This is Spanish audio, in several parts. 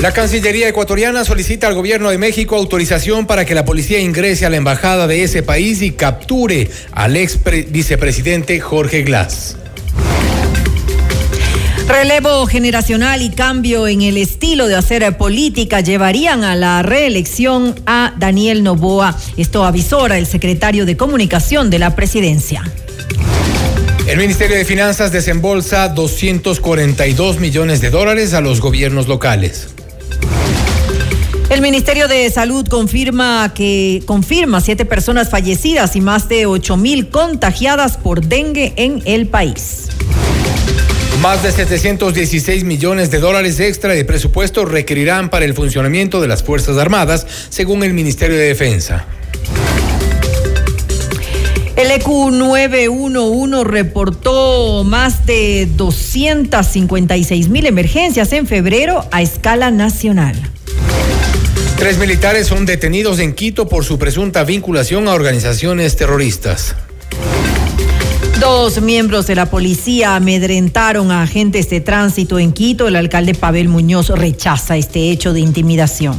La Cancillería ecuatoriana solicita al gobierno de México autorización para que la policía ingrese a la embajada de ese país y capture al ex vicepresidente Jorge Glass. Relevo generacional y cambio en el estilo de hacer política llevarían a la reelección a Daniel Novoa. Esto avisora el secretario de Comunicación de la presidencia. El Ministerio de Finanzas desembolsa 242 millones de dólares a los gobiernos locales. El Ministerio de Salud confirma que confirma siete personas fallecidas y más de ocho mil contagiadas por dengue en el país. Más de 716 millones de dólares extra de presupuesto requerirán para el funcionamiento de las Fuerzas Armadas, según el Ministerio de Defensa. El EQ 911 reportó más de 256 mil emergencias en febrero a escala nacional. Tres militares son detenidos en Quito por su presunta vinculación a organizaciones terroristas. Dos miembros de la policía amedrentaron a agentes de tránsito en Quito. El alcalde Pavel Muñoz rechaza este hecho de intimidación.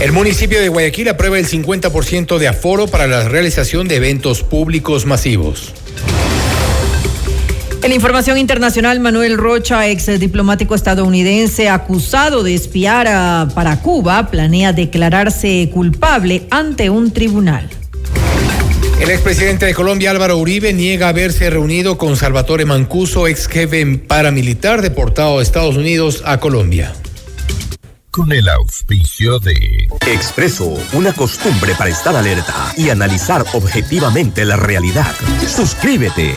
El municipio de Guayaquil aprueba el 50% de aforo para la realización de eventos públicos masivos. En la información internacional, Manuel Rocha, ex diplomático estadounidense acusado de espiar para Cuba, planea declararse culpable ante un tribunal. El expresidente de Colombia, Álvaro Uribe, niega haberse reunido con Salvatore Mancuso, ex jefe paramilitar deportado a Estados Unidos a Colombia. Con el auspicio de Expreso, una costumbre para estar alerta y analizar objetivamente la realidad. Suscríbete.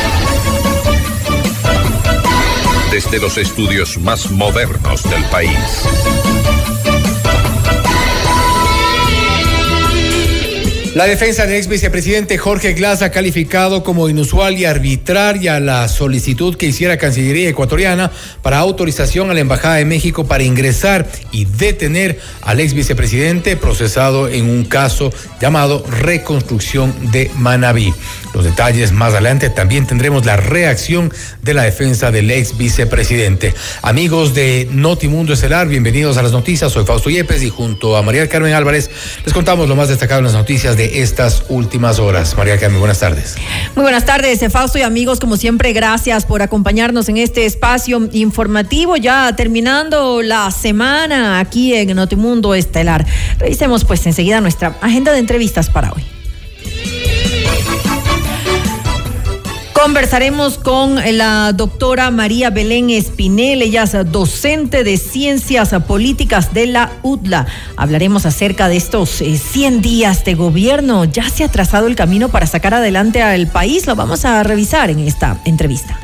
Desde los estudios más modernos del país. La defensa del ex vicepresidente Jorge Glass ha calificado como inusual y arbitraria la solicitud que hiciera Cancillería ecuatoriana para autorización a la Embajada de México para ingresar y detener al ex vicepresidente procesado en un caso llamado reconstrucción de Manabí. Los detalles más adelante también tendremos la reacción de la defensa del ex vicepresidente. Amigos de Notimundo Estelar, bienvenidos a las noticias. Soy Fausto Yepes y junto a María Carmen Álvarez les contamos lo más destacado en las noticias de estas últimas horas. María Carmen, buenas tardes. Muy buenas tardes, Fausto y amigos, como siempre, gracias por acompañarnos en este espacio informativo, ya terminando la semana aquí en Notimundo Estelar. Revisemos pues enseguida nuestra agenda de entrevistas para hoy. Conversaremos con la doctora María Belén Espinel, ella es docente de Ciencias Políticas de la UDLA. Hablaremos acerca de estos 100 eh, días de gobierno. Ya se ha trazado el camino para sacar adelante al país. Lo vamos a revisar en esta entrevista.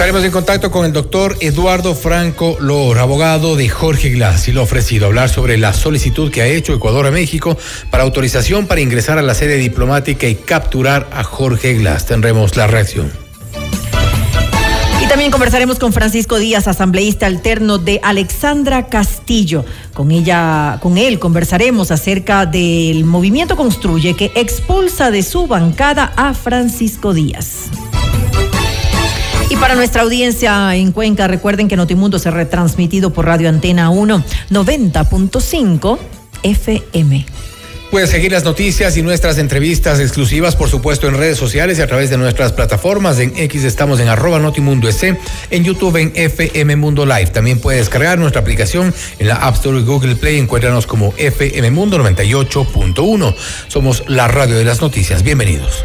Estaremos en contacto con el doctor Eduardo Franco Lor, abogado de Jorge Glass, y lo ha ofrecido hablar sobre la solicitud que ha hecho Ecuador a México para autorización para ingresar a la sede diplomática y capturar a Jorge Glass. Tendremos la reacción. Y también conversaremos con Francisco Díaz, asambleísta alterno de Alexandra Castillo. Con ella, con él conversaremos acerca del movimiento Construye que expulsa de su bancada a Francisco Díaz. Y para nuestra audiencia en Cuenca, recuerden que Notimundo se ha retransmitido por Radio Antena 1 90.5 FM. Puedes seguir las noticias y nuestras entrevistas exclusivas, por supuesto, en redes sociales y a través de nuestras plataformas. En X estamos en arroba Notimundo S, en YouTube en FM Mundo Live. También puedes descargar nuestra aplicación en la App Store y Google Play. Encuéntranos como FM Mundo 98.1. Somos la radio de las noticias. Bienvenidos.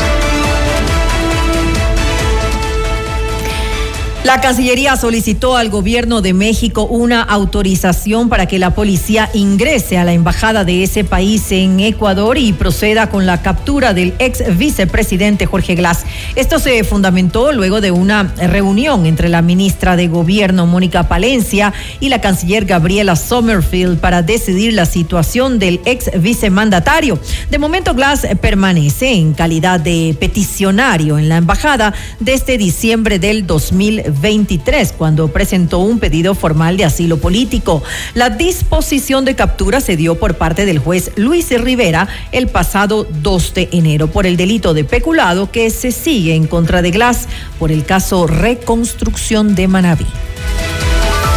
La Cancillería solicitó al gobierno de México una autorización para que la policía ingrese a la embajada de ese país en Ecuador y proceda con la captura del ex vicepresidente Jorge Glass. Esto se fundamentó luego de una reunión entre la ministra de Gobierno Mónica Palencia y la canciller Gabriela Sommerfield para decidir la situación del ex vicemandatario. De momento Glass permanece en calidad de peticionario en la embajada desde diciembre del 2020. 23, cuando presentó un pedido formal de asilo político. La disposición de captura se dio por parte del juez Luis Rivera el pasado 2 de enero por el delito de peculado que se sigue en contra de Glass por el caso Reconstrucción de Manabí.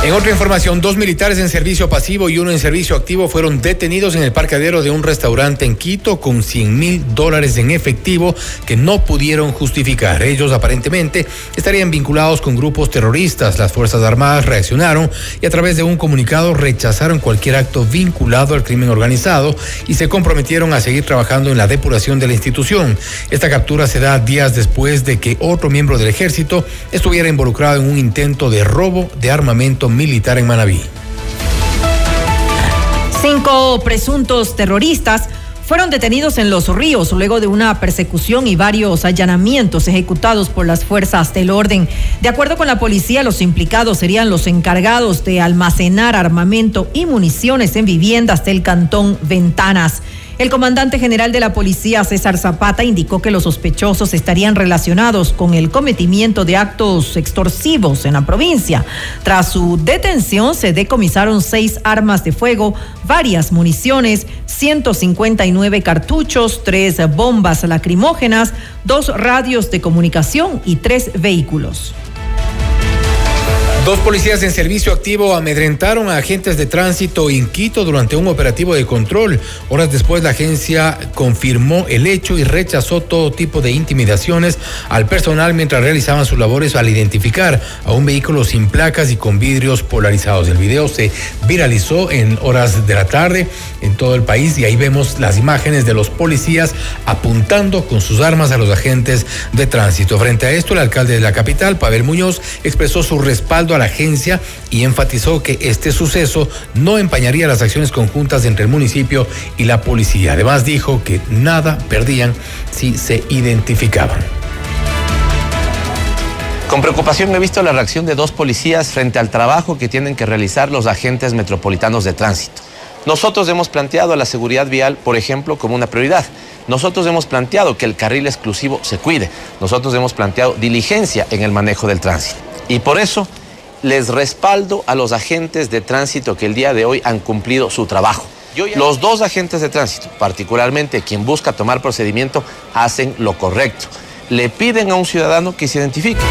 En otra información, dos militares en servicio pasivo y uno en servicio activo fueron detenidos en el parqueadero de un restaurante en Quito con 100 mil dólares en efectivo que no pudieron justificar. Ellos aparentemente estarían vinculados con grupos terroristas. Las Fuerzas Armadas reaccionaron y a través de un comunicado rechazaron cualquier acto vinculado al crimen organizado y se comprometieron a seguir trabajando en la depuración de la institución. Esta captura se da días después de que otro miembro del ejército estuviera involucrado en un intento de robo de armamento militar en Manabí. Cinco presuntos terroristas fueron detenidos en Los Ríos luego de una persecución y varios allanamientos ejecutados por las fuerzas del orden. De acuerdo con la policía, los implicados serían los encargados de almacenar armamento y municiones en viviendas del cantón Ventanas. El comandante general de la policía, César Zapata, indicó que los sospechosos estarían relacionados con el cometimiento de actos extorsivos en la provincia. Tras su detención, se decomisaron seis armas de fuego, varias municiones, 159 cartuchos, tres bombas lacrimógenas, dos radios de comunicación y tres vehículos. Dos policías en servicio activo amedrentaron a agentes de tránsito en Quito durante un operativo de control. Horas después la agencia confirmó el hecho y rechazó todo tipo de intimidaciones al personal mientras realizaban sus labores al identificar a un vehículo sin placas y con vidrios polarizados. El video se viralizó en horas de la tarde en todo el país y ahí vemos las imágenes de los policías apuntando con sus armas a los agentes de tránsito. Frente a esto, el alcalde de la capital, Pavel Muñoz, expresó su respaldo a la agencia y enfatizó que este suceso no empañaría las acciones conjuntas entre el municipio y la policía. Además dijo que nada perdían si se identificaban. Con preocupación he visto la reacción de dos policías frente al trabajo que tienen que realizar los agentes metropolitanos de tránsito. Nosotros hemos planteado a la seguridad vial, por ejemplo, como una prioridad. Nosotros hemos planteado que el carril exclusivo se cuide. Nosotros hemos planteado diligencia en el manejo del tránsito. Y por eso les respaldo a los agentes de tránsito que el día de hoy han cumplido su trabajo. Los dos agentes de tránsito, particularmente quien busca tomar procedimiento, hacen lo correcto. Le piden a un ciudadano que se identifique.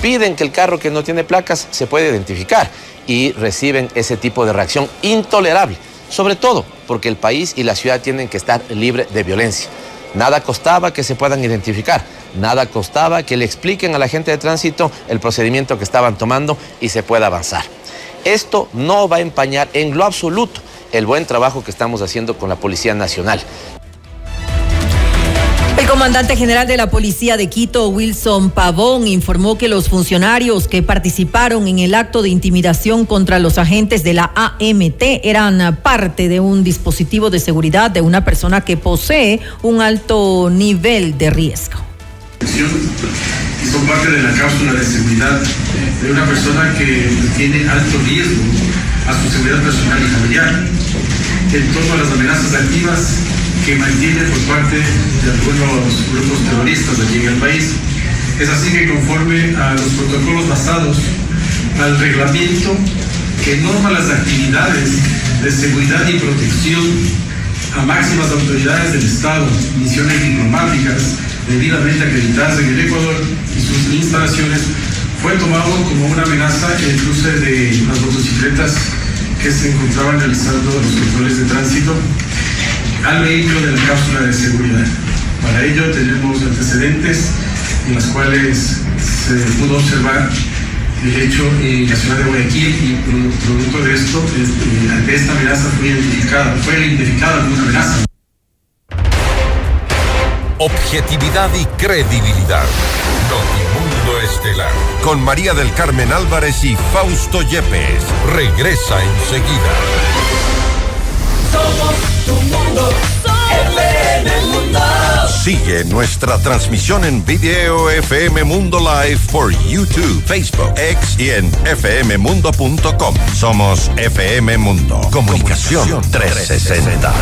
Piden que el carro que no tiene placas se pueda identificar y reciben ese tipo de reacción intolerable. Sobre todo porque el país y la ciudad tienen que estar libres de violencia. Nada costaba que se puedan identificar. Nada costaba que le expliquen a la gente de tránsito el procedimiento que estaban tomando y se pueda avanzar. Esto no va a empañar en lo absoluto el buen trabajo que estamos haciendo con la Policía Nacional. Comandante general de la Policía de Quito, Wilson Pavón, informó que los funcionarios que participaron en el acto de intimidación contra los agentes de la AMT eran parte de un dispositivo de seguridad de una persona que posee un alto nivel de riesgo. Y son parte de la cápsula de seguridad de una persona que tiene alto riesgo a su seguridad personal y familiar en torno a las amenazas activas que mantiene por parte de algunos grupos terroristas aquí en el país. Es así que conforme a los protocolos basados al reglamento que norma las actividades de seguridad y protección a máximas autoridades del Estado, misiones diplomáticas debidamente acreditadas en el Ecuador y sus instalaciones, fue tomado como una amenaza el cruce de las motocicletas que se encontraban realizando los controles de tránsito al vehículo de la cápsula de seguridad. Para ello tenemos antecedentes en los cuales se pudo observar el hecho en la ciudad de Guayaquil y producto de esto, ante esta amenaza fue identificada, fue identificada como una amenaza. Objetividad y credibilidad. Notimundo Estelar. Con María del Carmen Álvarez y Fausto Yepes. Regresa enseguida. Somos tu mundo. FM Mundo. Sigue nuestra transmisión en video FM Mundo Live por YouTube, Facebook, X y en fmmundo.com. Somos FM Mundo. Comunicación 360.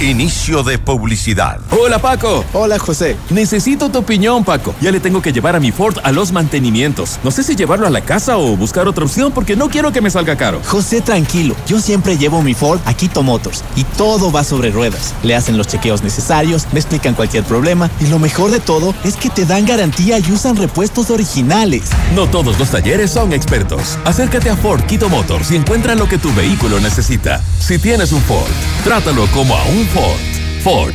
Inicio de publicidad. Hola Paco. Hola José. Necesito tu opinión Paco. Ya le tengo que llevar a mi Ford a los mantenimientos. No sé si llevarlo a la casa o buscar otra opción porque no quiero que me salga caro. José, tranquilo. Yo siempre llevo mi Ford a Quito Motors y todo va sobre ruedas. Le hacen los chequeos necesarios, me explican cualquier problema y lo mejor de todo es que te dan garantía y usan repuestos originales. No todos los talleres son expertos. Acércate a Ford Quito Motors y encuentra lo que tu vehículo necesita. Si tienes un Ford, trátalo como a un Ford. Ford,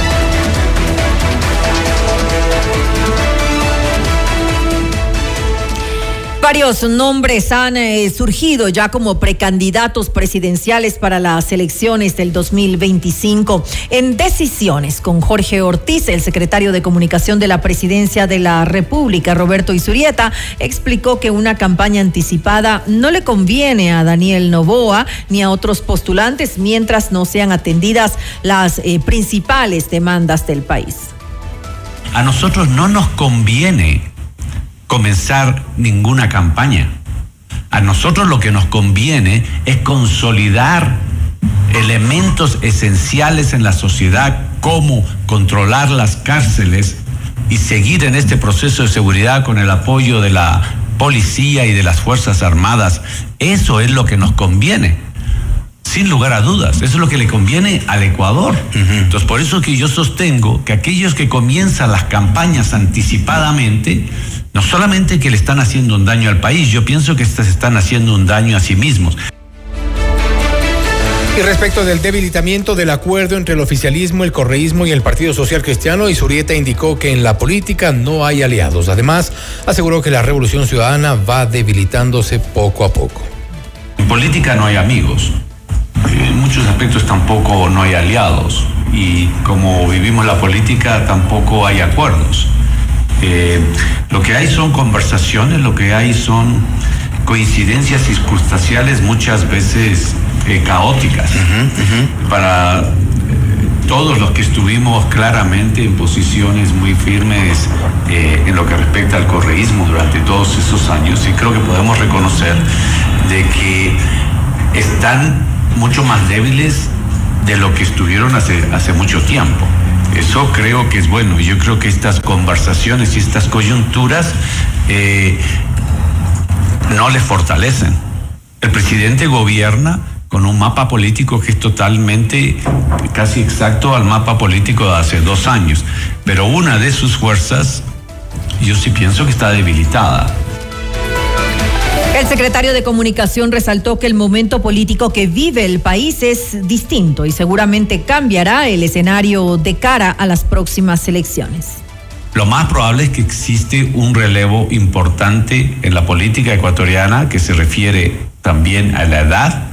Varios nombres han eh, surgido ya como precandidatos presidenciales para las elecciones del 2025. En decisiones con Jorge Ortiz, el secretario de Comunicación de la Presidencia de la República, Roberto Isurieta, explicó que una campaña anticipada no le conviene a Daniel Novoa ni a otros postulantes mientras no sean atendidas las eh, principales demandas del país. A nosotros no nos conviene comenzar ninguna campaña. A nosotros lo que nos conviene es consolidar elementos esenciales en la sociedad como controlar las cárceles y seguir en este proceso de seguridad con el apoyo de la policía y de las Fuerzas Armadas. Eso es lo que nos conviene. Sin lugar a dudas, eso es lo que le conviene al Ecuador. Entonces, por eso que yo sostengo que aquellos que comienzan las campañas anticipadamente, no solamente que le están haciendo un daño al país, yo pienso que se están haciendo un daño a sí mismos. Y respecto del debilitamiento del acuerdo entre el oficialismo, el correísmo y el Partido Social Cristiano, Isurieta indicó que en la política no hay aliados. Además, aseguró que la revolución ciudadana va debilitándose poco a poco. En política no hay amigos. En muchos aspectos tampoco no hay aliados. Y como vivimos la política, tampoco hay acuerdos. Eh, lo que hay son conversaciones, lo que hay son coincidencias circunstanciales muchas veces eh, caóticas. Para eh, todos los que estuvimos claramente en posiciones muy firmes eh, en lo que respecta al correísmo durante todos esos años, y creo que podemos reconocer de que están mucho más débiles de lo que estuvieron hace, hace mucho tiempo. Eso creo que es bueno. Yo creo que estas conversaciones y estas coyunturas eh, no les fortalecen. El presidente gobierna con un mapa político que es totalmente, casi exacto al mapa político de hace dos años. Pero una de sus fuerzas, yo sí pienso que está debilitada. El secretario de Comunicación resaltó que el momento político que vive el país es distinto y seguramente cambiará el escenario de cara a las próximas elecciones. Lo más probable es que existe un relevo importante en la política ecuatoriana que se refiere también a la edad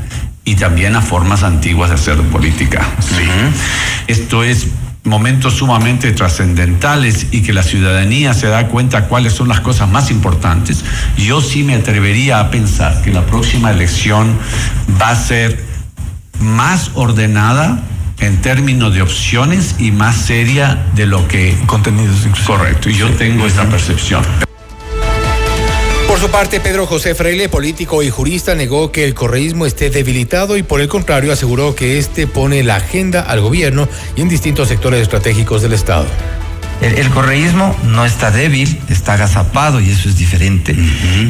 y también a formas antiguas de hacer política. Esto es momentos sumamente trascendentales y que la ciudadanía se da cuenta cuáles son las cosas más importantes, yo sí me atrevería a pensar que la próxima elección va a ser más ordenada en términos de opciones y más seria de lo que... Contenidos. Correcto, y yo tengo esa percepción. Por su parte, Pedro José Freile, político y jurista, negó que el correísmo esté debilitado y por el contrario aseguró que este pone la agenda al gobierno y en distintos sectores estratégicos del Estado. El, el, correísmo no está débil, está agazapado y eso es diferente.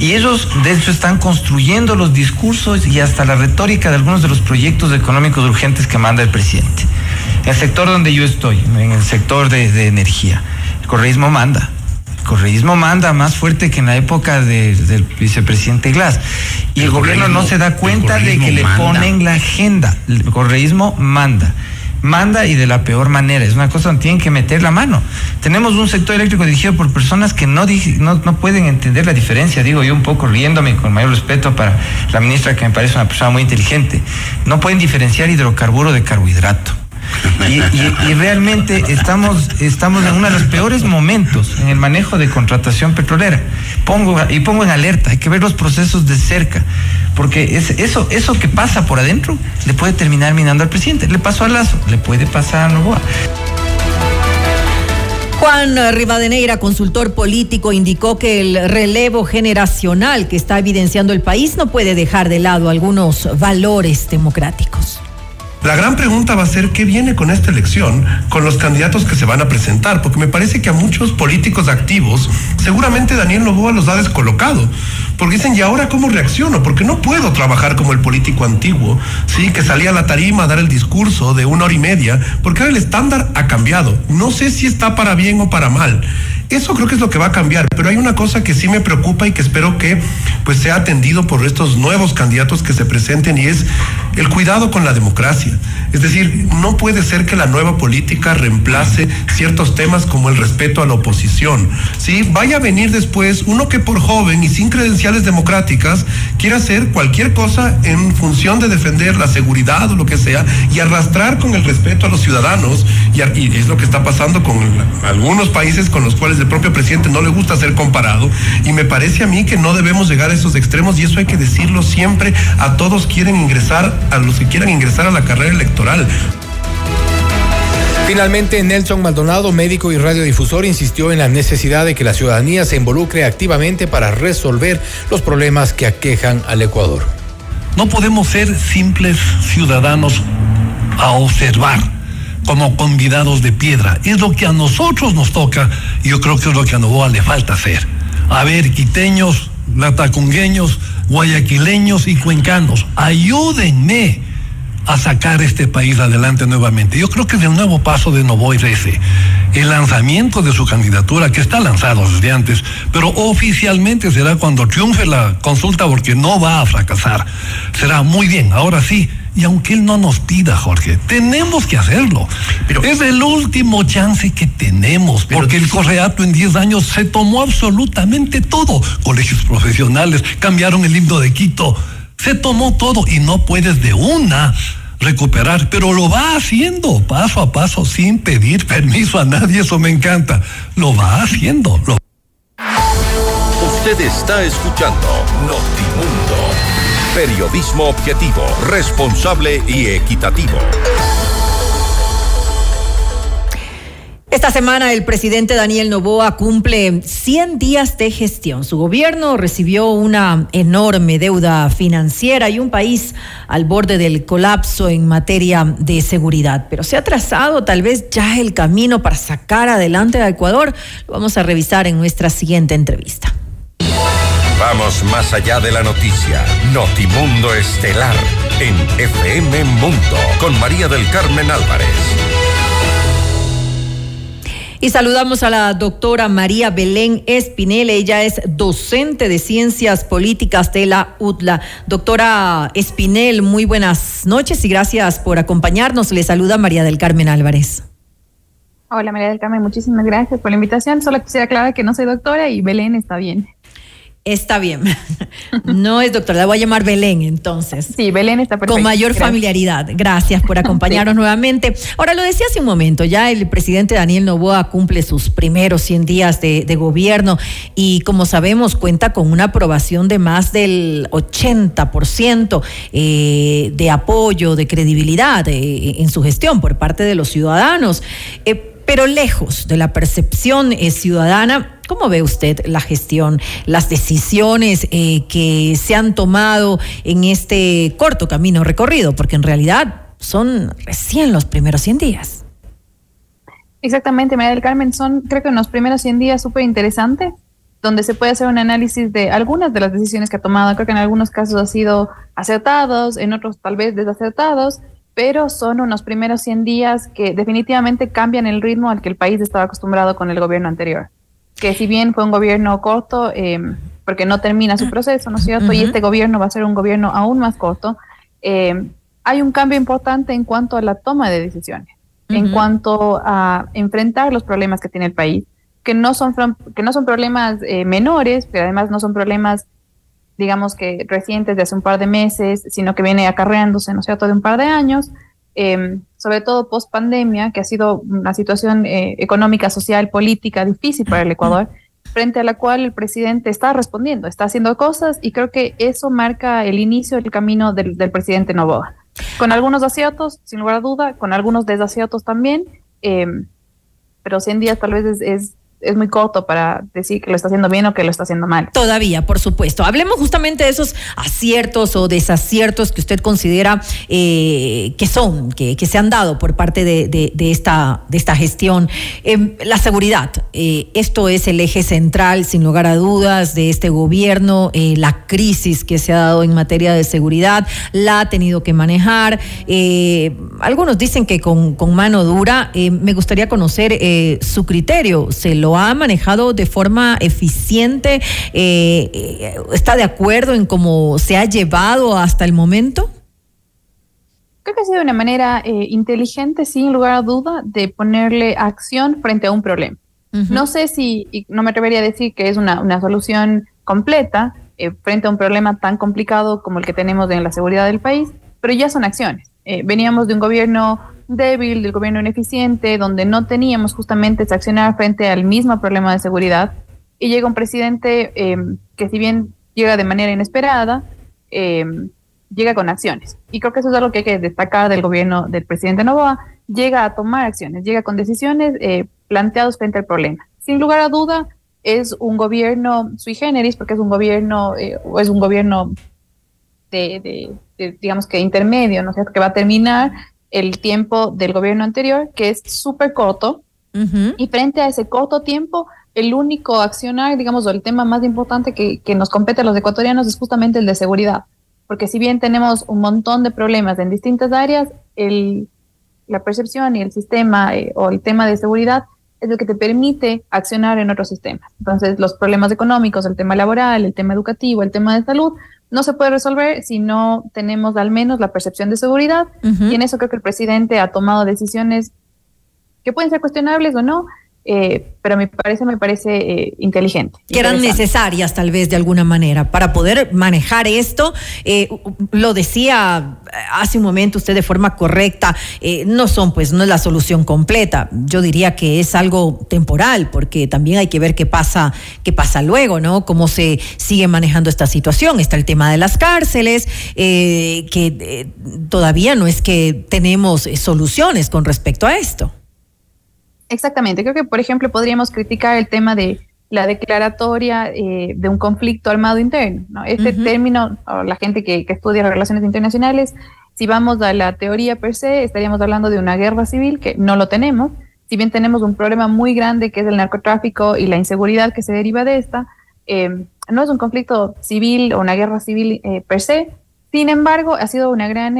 Y ellos, de hecho, están construyendo los discursos y hasta la retórica de algunos de los proyectos económicos urgentes que manda el presidente. En el sector donde yo estoy, en el sector de, de energía, el correísmo manda. El correísmo manda más fuerte que en la época de, del vicepresidente Glass. Y el, el gobierno no se da cuenta de que le ponen la agenda. El correísmo manda manda y de la peor manera. Es una cosa donde tienen que meter la mano. Tenemos un sector eléctrico dirigido por personas que no, no, no, pueden entender la diferencia. Digo yo un poco riéndome con mayor respeto para la ministra que me parece una persona muy inteligente. No pueden diferenciar hidrocarburo de carbohidrato. Y, realmente estamos, estamos en uno de los peores momentos en el manejo de contratación petrolera. Pongo, y pongo en alerta, hay que ver los procesos de cerca, porque es, eso, eso que pasa por adentro le puede terminar minando al presidente. Le pasó a Lazo, le puede pasar a Novoa. Juan Rivadeneira, consultor político, indicó que el relevo generacional que está evidenciando el país no puede dejar de lado algunos valores democráticos. La gran pregunta va a ser qué viene con esta elección, con los candidatos que se van a presentar, porque me parece que a muchos políticos activos, seguramente Daniel Novoa los ha descolocado, porque dicen, ¿y ahora cómo reacciono? Porque no puedo trabajar como el político antiguo, sí, que salía a la tarima a dar el discurso de una hora y media, porque ahora el estándar ha cambiado. No sé si está para bien o para mal. Eso creo que es lo que va a cambiar, pero hay una cosa que sí me preocupa y que espero que pues sea atendido por estos nuevos candidatos que se presenten y es el cuidado con la democracia. Es decir, no puede ser que la nueva política reemplace ciertos temas como el respeto a la oposición. ¿sí? Vaya a venir después uno que por joven y sin credenciales democráticas quiera hacer cualquier cosa en función de defender la seguridad o lo que sea y arrastrar con el respeto a los ciudadanos y, y es lo que está pasando con algunos países con los cuales el propio presidente no le gusta ser comparado y me parece a mí que no debemos llegar a esos extremos y eso hay que decirlo siempre a todos quieren ingresar, a los que quieran ingresar a la carrera electoral. Finalmente, Nelson Maldonado, médico y radiodifusor, insistió en la necesidad de que la ciudadanía se involucre activamente para resolver los problemas que aquejan al Ecuador. No podemos ser simples ciudadanos a observar como convidados de piedra. Es lo que a nosotros nos toca y yo creo que es lo que a Novoa le falta hacer. A ver, quiteños, latacungueños, guayaquileños y cuencanos, ayúdenme a sacar este país adelante nuevamente. Yo creo que el nuevo paso de Novoa es ese, el lanzamiento de su candidatura, que está lanzado desde antes, pero oficialmente será cuando triunfe la consulta porque no va a fracasar. Será muy bien, ahora sí, y aunque él no nos pida, Jorge, tenemos que hacerlo. Pero, es el último chance que tenemos, porque el correato en 10 años se tomó absolutamente todo. Colegios profesionales, cambiaron el himno de Quito, se tomó todo y no puedes de una recuperar, pero lo va haciendo paso a paso sin pedir permiso a nadie, eso me encanta. Lo va haciendo. Usted está escuchando Notimundo. Periodismo objetivo, responsable y equitativo. Esta semana el presidente Daniel Novoa cumple 100 días de gestión. Su gobierno recibió una enorme deuda financiera y un país al borde del colapso en materia de seguridad. Pero se ha trazado tal vez ya el camino para sacar adelante a Ecuador. Lo vamos a revisar en nuestra siguiente entrevista. Vamos más allá de la noticia. Notimundo Estelar en FM Mundo con María del Carmen Álvarez. Y saludamos a la doctora María Belén Espinel. Ella es docente de Ciencias Políticas de la UTLA. Doctora Espinel, muy buenas noches y gracias por acompañarnos. Le saluda María del Carmen Álvarez. Hola María del Carmen, muchísimas gracias por la invitación. Solo quisiera aclarar que no soy doctora y Belén está bien. Está bien. No es doctora, la voy a llamar Belén entonces. Sí, Belén está perfecto. Con mayor familiaridad. Gracias por acompañarnos nuevamente. Ahora, lo decía hace un momento, ya el presidente Daniel Novoa cumple sus primeros 100 días de, gobierno y como sabemos cuenta con una aprobación de más del 80% eh, de apoyo, de credibilidad eh, en su gestión por parte de los ciudadanos. Eh, pero lejos de la percepción eh, ciudadana, ¿cómo ve usted la gestión, las decisiones eh, que se han tomado en este corto camino recorrido? Porque en realidad son recién los primeros 100 días. Exactamente, María del Carmen, son creo que en los primeros 100 días súper interesantes, donde se puede hacer un análisis de algunas de las decisiones que ha tomado. Creo que en algunos casos ha sido acertados, en otros tal vez desacertados, pero son unos primeros 100 días que definitivamente cambian el ritmo al que el país estaba acostumbrado con el gobierno anterior. Que si bien fue un gobierno corto, em, porque no termina su proceso, ¿no es cierto? Y este gobierno va a ser un gobierno aún más corto, em, hay un cambio importante en cuanto a la toma de decisiones, en cuanto a enfrentar los problemas que tiene el país, que no son, que no son problemas eh, menores, pero además no son problemas digamos que recientes de hace un par de meses, sino que viene acarreándose, ¿no es cierto?, de un par de años, em, sobre todo post pandemia, que ha sido una situación eh, económica, social, política difícil para el Ecuador, frente a la cual el presidente está respondiendo, está haciendo cosas y creo que eso marca el inicio del camino del, presidente Novoa. Con algunos aciertos, sin lugar a duda, con algunos desaciertos también, em, pero 100 días tal vez es es muy corto para decir que lo está haciendo bien o que lo está haciendo mal. Todavía, por supuesto. Hablemos justamente de esos aciertos o desaciertos que usted considera eh, que son, que, que, se han dado por parte de, de, esta, de esta gestión. Em, la seguridad, eh, esto es el eje central, sin lugar a dudas, de este gobierno. Eh, la crisis que se ha dado en materia de seguridad la ha tenido que manejar. algunos dicen que con, con mano dura. me gustaría conocer su criterio. ¿Se lo ha manejado de forma eficiente? Eh, eh, ¿Está de acuerdo en cómo se ha llevado hasta el momento? Creo que ha sido una manera eh, inteligente, sin lugar a duda, de ponerle acción frente a un problema. No sé si, no me atrevería a decir que es una, una solución completa frente a un problema tan complicado como el que tenemos en la seguridad del país, pero ya son acciones. veníamos de un gobierno débil, del gobierno ineficiente, donde no teníamos justamente accionar frente al mismo problema de seguridad. Y llega un presidente em, que si bien llega de manera inesperada, em, llega con acciones. Y creo que eso es algo que hay que destacar del gobierno del presidente Novoa. Llega a tomar acciones, llega con decisiones eh, planteadas frente al problema. Sin lugar a duda, es un gobierno sui generis, porque es un gobierno, eh, o es un gobierno de, digamos que intermedio, ¿no es cierto?, que va a terminar el tiempo del gobierno anterior, que es súper corto, y frente a ese corto tiempo, el único accionar, digamos, o el tema más importante que, nos compete a los ecuatorianos es justamente el de seguridad, porque si bien tenemos un montón de problemas en distintas áreas, el, la percepción y el sistema eh, o el tema de seguridad es lo que te permite accionar en otros sistemas. Entonces, los problemas económicos, el tema laboral, el tema educativo, el tema de salud, no se puede resolver si no tenemos al menos la percepción de seguridad. Y en eso creo que el presidente ha tomado decisiones que pueden ser cuestionables o no, eh, pero me parece, me parece eh, inteligente. Que eran necesarias tal vez de alguna manera para poder manejar esto. Eh, lo decía hace un momento usted de forma correcta, no son pues, no es la solución completa. Yo diría que es algo temporal porque también hay que ver qué pasa, qué pasa luego, ¿no? Cómo se sigue manejando esta situación. Está el tema de las cárceles, que todavía no es que tenemos soluciones con respecto a esto. Exactamente, creo que por ejemplo podríamos criticar el tema de la declaratoria eh, de un conflicto armado interno. ¿no? Este término, la gente que, que, estudia relaciones internacionales, si vamos a la teoría per se, estaríamos hablando de una guerra civil, que no lo tenemos. Si bien tenemos un problema muy grande que es el narcotráfico y la inseguridad que se deriva de esta, eh, no es un conflicto civil o una guerra civil eh, per se. Sin embargo, ha sido una gran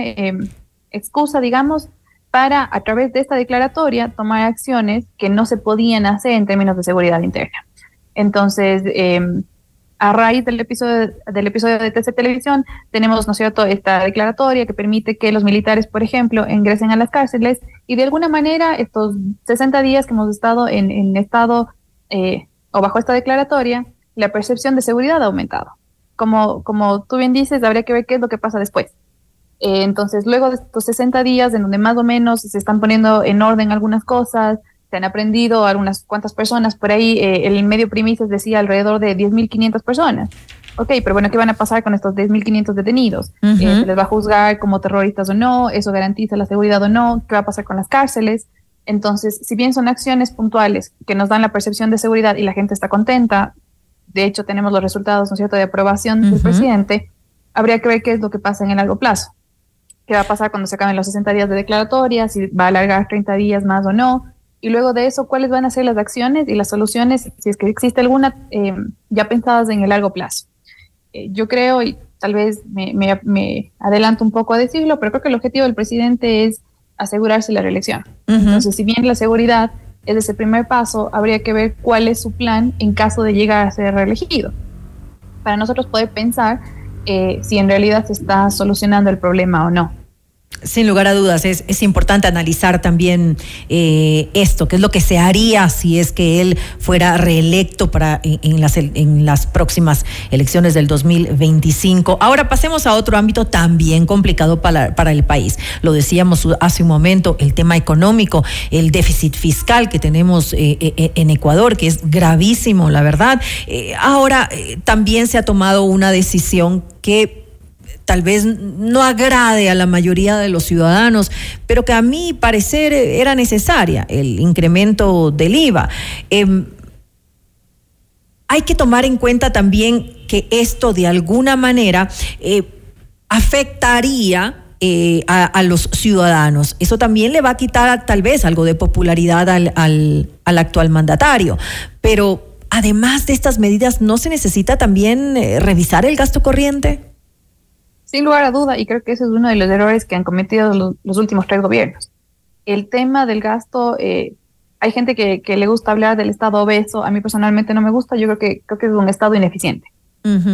excusa, digamos, para, a través de esta declaratoria, tomar acciones que no se podían hacer en términos de seguridad interna. Entonces, em, a raíz del episodio, del episodio de TC Televisión, tenemos, ¿no es cierto?, esta declaratoria que permite que los militares, por ejemplo, ingresen a las cárceles y de alguna manera estos 60 días que hemos estado en, estado eh, o bajo esta declaratoria, la percepción de seguridad ha aumentado. Como, como tú bien dices, habría que ver qué es lo que pasa después. Eh, entonces, luego de estos 60 días en donde más o menos se están poniendo en orden algunas cosas, se han aprendido algunas cuantas personas, por ahí eh, el medio primicias decía alrededor de 10.500 personas. Ok, pero bueno, ¿qué van a pasar con estos 10.500 detenidos? Eh, ¿Se les va a juzgar como terroristas o no? ¿Eso garantiza la seguridad o no? ¿Qué va a pasar con las cárceles? Entonces, si bien son acciones puntuales que nos dan la percepción de seguridad y la gente está contenta, de hecho tenemos los resultados, ¿no es cierto?, de aprobación del presidente, habría que ver qué es lo que pasa en el largo plazo. ¿Qué va a pasar cuando se acaben los 60 días de declaratoria? Si va a alargar 30 días más o no y luego de eso, cuáles van a ser las acciones y las soluciones, si es que existe alguna, eh, ya pensadas en el largo plazo. Eh, yo creo, y tal vez me, me, adelanto un poco a decirlo, pero creo que el objetivo del presidente es asegurarse la reelección. Entonces, si bien la seguridad es ese primer paso, habría que ver cuál es su plan en caso de llegar a ser reelegido. Para nosotros poder pensar eh, si en realidad se está solucionando el problema o no. Sin lugar a dudas, es, es importante analizar también eh, esto, qué es lo que se haría si es que él fuera reelecto para en, las, en las próximas elecciones del 2025. Ahora pasemos a otro ámbito también complicado para, para el país. Lo decíamos hace un momento, el tema económico, el déficit fiscal que tenemos eh, eh, en Ecuador, que es gravísimo, la verdad. ahora también se ha tomado una decisión que tal vez no agrade a la mayoría de los ciudadanos, pero que a mi parecer era necesaria, el incremento del IVA. Em, hay que tomar en cuenta también que esto de alguna manera eh, afectaría eh, a, los ciudadanos. Eso también le va a quitar tal vez algo de popularidad al, al, actual mandatario. Pero además de estas medidas, ¿no se necesita también eh, revisar el gasto corriente? Sin lugar a duda, y creo que ese es uno de los errores que han cometido los, últimos tres gobiernos. El tema del gasto, eh, hay gente que, le gusta hablar del Estado obeso, a mí personalmente no me gusta, yo creo que, creo que es un Estado ineficiente.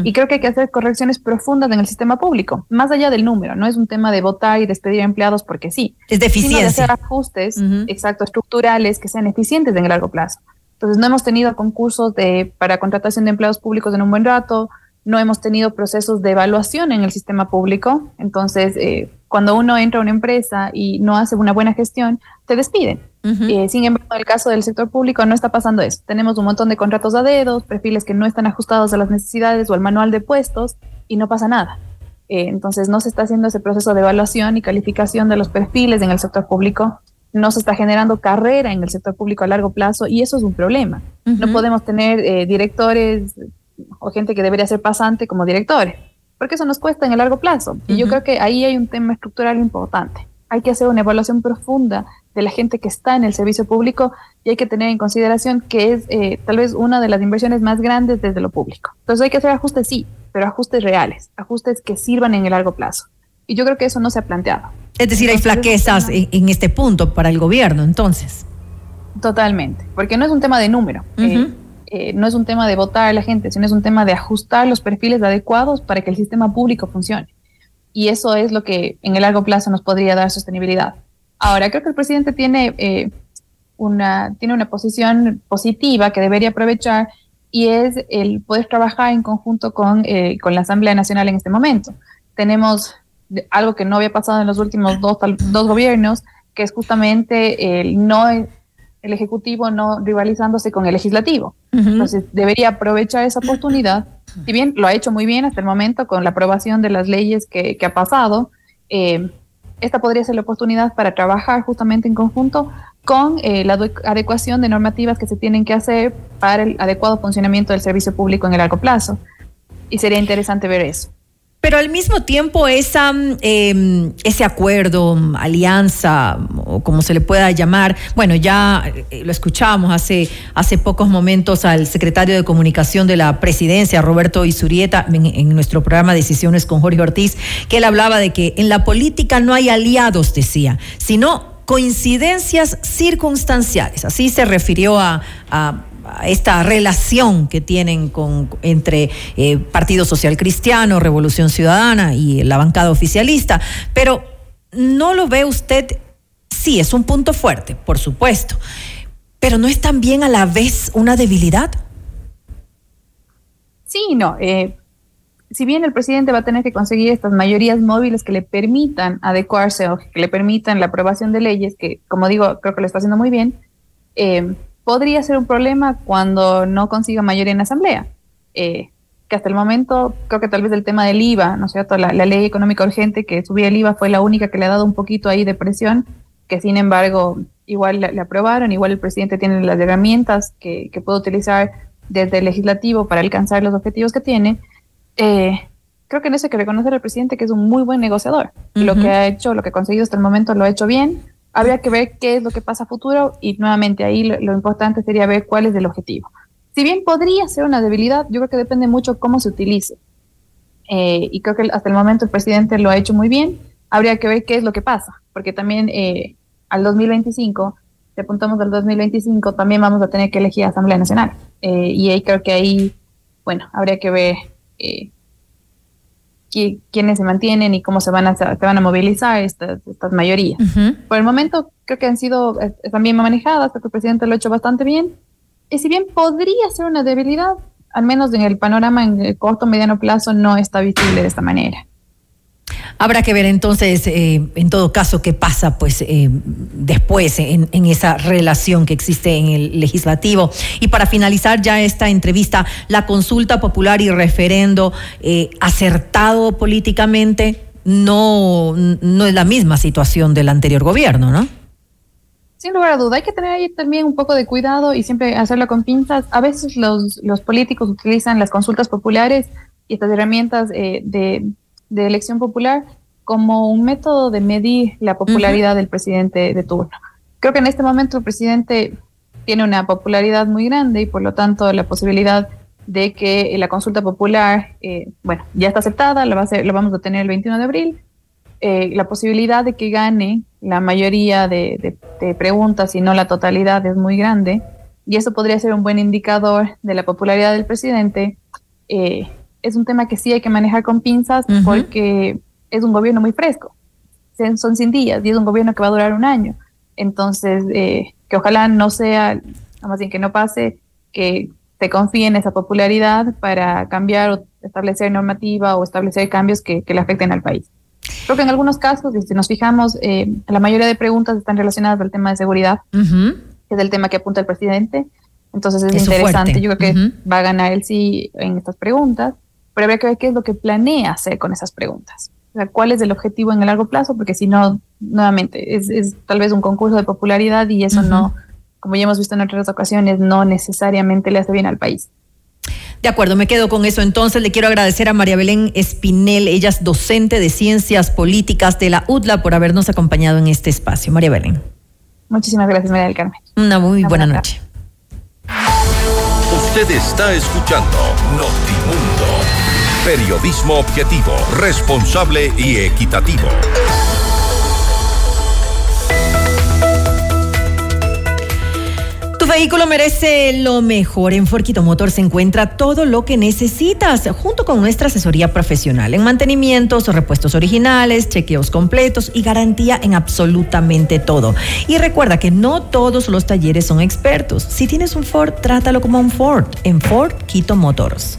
Y creo que hay que hacer correcciones profundas en el sistema público, más allá del número. No es un tema de votar y despedir empleados porque sí. Es. Sino de hacer ajustes, exacto, estructurales que sean eficientes en el largo plazo. Entonces, no hemos tenido concursos de, para contratación de empleados públicos en un buen rato, no hemos tenido procesos de evaluación en el sistema público. Entonces, eh, cuando uno entra a una empresa y no hace una buena gestión, te despiden. Eh, sin embargo, en el caso del sector público no está pasando eso. Tenemos un montón de contratos a dedos, perfiles que no están ajustados a las necesidades o al manual de puestos y no pasa nada. Eh, entonces, no se está haciendo ese proceso de evaluación y calificación de los perfiles en el sector público. No se está generando carrera en el sector público a largo plazo y eso es un problema. No podemos tener directores o gente que debería ser pasante como directores, porque eso nos cuesta en el largo plazo. Y yo creo que ahí hay un tema estructural importante. Hay que hacer una evaluación profunda de la gente que está en el servicio público y hay que tener en consideración que es eh, tal vez una de las inversiones más grandes desde lo público. Entonces hay que hacer ajustes, sí, pero ajustes reales, ajustes que sirvan en el largo plazo. Y yo creo que eso no se ha planteado. Es decir, hay flaquezas en, este punto para el gobierno, entonces. Totalmente, porque no es un tema de número. Eh, no es un tema de votar a la gente, sino es un tema de ajustar los perfiles adecuados para que el sistema público funcione. Y eso es lo que en el largo plazo nos podría dar sostenibilidad. Ahora, creo que el presidente tiene, eh, una, tiene una posición positiva que debería aprovechar y es el poder trabajar en conjunto con, eh, con la Asamblea Nacional en este momento. Tenemos algo que no había pasado en los últimos dos, dos gobiernos, que es justamente el no el Ejecutivo no rivalizándose con el Legislativo. Entonces, debería aprovechar esa oportunidad. Si bien lo ha hecho muy bien hasta el momento con la aprobación de las leyes que, ha pasado, eh, esta podría ser la oportunidad para trabajar justamente en conjunto con eh, la adecuación de normativas que se tienen que hacer para el adecuado funcionamiento del servicio público en el largo plazo. Y sería interesante ver eso. Pero al mismo tiempo, esa, em, ese acuerdo, alianza, o como se le pueda llamar, bueno, ya eh, lo escuchamos hace, hace pocos momentos al secretario de Comunicación de la Presidencia, Roberto Isurieta, en, en nuestro programa Decisiones con Jorge Ortiz, que él hablaba de que en la política no hay aliados, decía, sino coincidencias circunstanciales. Así se refirió a, esta relación que tienen con, entre eh, Partido Social Cristiano, Revolución Ciudadana y la bancada oficialista. Pero no lo ve usted, sí, es un punto fuerte, por supuesto, pero no es también a la vez una debilidad. Sí, no. Eh, si bien el presidente va a tener que conseguir estas mayorías móviles que le permitan adecuarse o que le permitan la aprobación de leyes, que como digo, creo que lo está haciendo muy bien, eh, podría ser un problema cuando no consiga mayoría en la Asamblea. Eh, que hasta el momento, creo que tal vez el tema del IVA, ¿no es cierto? La, ley económica urgente que subía el IVA fue la única que le ha dado un poquito ahí de presión, que sin embargo igual le, aprobaron, igual el presidente tiene las herramientas que, que puede utilizar desde el legislativo para alcanzar los objetivos que tiene eh, creo que en eso hay que reconocer al presidente que es un muy buen negociador. Lo que ha hecho, lo que ha conseguido hasta el momento lo ha hecho bien. Habría que ver qué es lo que pasa a futuro y nuevamente ahí lo, importante sería ver cuál es el objetivo. Si bien podría ser una debilidad, yo creo que depende mucho cómo se utilice. Eh, y creo que hasta el momento el presidente lo ha hecho muy bien. Habría que ver qué es lo que pasa, porque también eh, al 2025, si apuntamos al 2025, también vamos a tener que elegir Asamblea Nacional. y ahí creo que ahí, bueno, habría que ver quiénes se mantienen y cómo se van a, se van a movilizar estas, estas mayorías. Por el momento creo que han sido eh, también manejadas, creo que el presidente lo ha hecho bastante bien. Y si bien podría ser una debilidad, al menos en el panorama en el corto mediano plazo no está visible de esta manera. Habrá que ver entonces, eh, en todo caso, qué pasa pues eh, después en, esa relación que existe en el legislativo. Y para finalizar ya esta entrevista, la consulta popular y referendo eh, acertado políticamente no, no es la misma situación del anterior gobierno, ¿no? Sin lugar a duda, hay que tener ahí también un poco de cuidado y siempre hacerlo con pinzas. A veces los, los políticos utilizan las consultas populares y estas herramientas de de elección popular como un método de medir la popularidad del presidente de turno. Creo que en este momento el presidente tiene una popularidad muy grande y por lo tanto la posibilidad de que la consulta popular, eh, bueno, ya está aceptada, la, va a vamos a tener el 21 de abril, eh, la posibilidad de que gane la mayoría de, preguntas y no la totalidad es muy grande y eso podría ser un buen indicador de la popularidad del presidente. Eh, es un tema que sí hay que manejar con pinzas porque es un gobierno muy fresco. Son 100 días y es un gobierno que va a durar un año. Entonces, eh, que ojalá no sea, más bien que no pase, que se confíe en esa popularidad para cambiar o establecer normativa o establecer cambios que, le afecten al país. Creo que en algunos casos, si nos fijamos, eh, la mayoría de preguntas están relacionadas al tema de seguridad, que es el tema que apunta el presidente. Entonces es interesante, yo creo que va a ganar el sí en estas preguntas pero habría que ver qué es lo que planea hacer con esas preguntas. O sea, cuál es el objetivo en el largo plazo, porque si no, nuevamente, es, tal vez un concurso de popularidad y eso no, como ya hemos visto en otras ocasiones, no necesariamente le hace bien al país. De acuerdo, me quedo con eso. Entonces le quiero agradecer a María Belén Espinel, ella es docente de Ciencias Políticas de la UDLA, por habernos acompañado en este espacio. María Belén. Muchísimas gracias, María del Carmen. Una muy buena noche. Usted está escuchando Notimundo. Periodismo objetivo, responsable y equitativo. Tu vehículo merece lo mejor. En Forquito Motor se encuentra todo lo que necesitas, junto con nuestra asesoría profesional en mantenimientos, repuestos originales, chequeos completos y garantía en absolutamente todo. Y recuerda que no todos los talleres son expertos. Si tienes un Ford, trátalo como un Ford en Ford Quito Motors.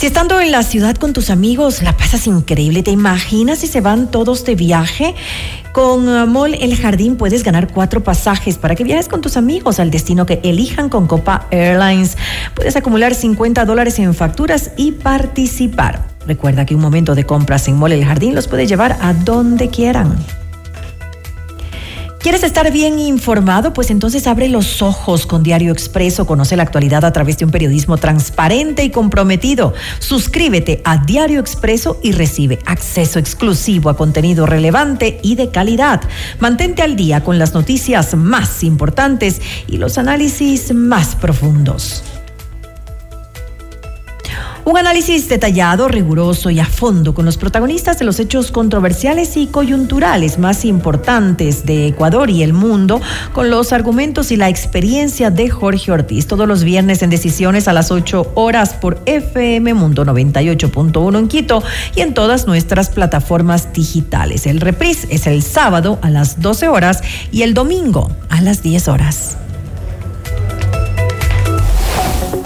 Si estando en la ciudad con tus amigos la pasas increíble, ¿te imaginas si se van todos de viaje? Con uh, Mall El Jardín puedes ganar cuatro pasajes para que viajes con tus amigos al destino que elijan con Copa Airlines. Puedes acumular 50 dólares en facturas y participar. Recuerda que un momento de compras en Mall El Jardín los puede llevar a donde quieran. ¿Quieres estar bien informado? Pues entonces abre los ojos con Diario Expreso, conoce la actualidad a través de un periodismo transparente y comprometido. Suscríbete a Diario Expreso y recibe acceso exclusivo a contenido relevante y de calidad. Mantente al día con las noticias más importantes y los análisis más profundos. Un análisis detallado, riguroso y a fondo con los protagonistas de los hechos controversiales y coyunturales más importantes de Ecuador y el mundo, con los argumentos y la experiencia de Jorge Ortiz. Todos los viernes en Decisiones a las 8 horas por FM Mundo 98.1 en Quito y en todas nuestras plataformas digitales. El reprise es el sábado a las 12 horas y el domingo a las 10 horas.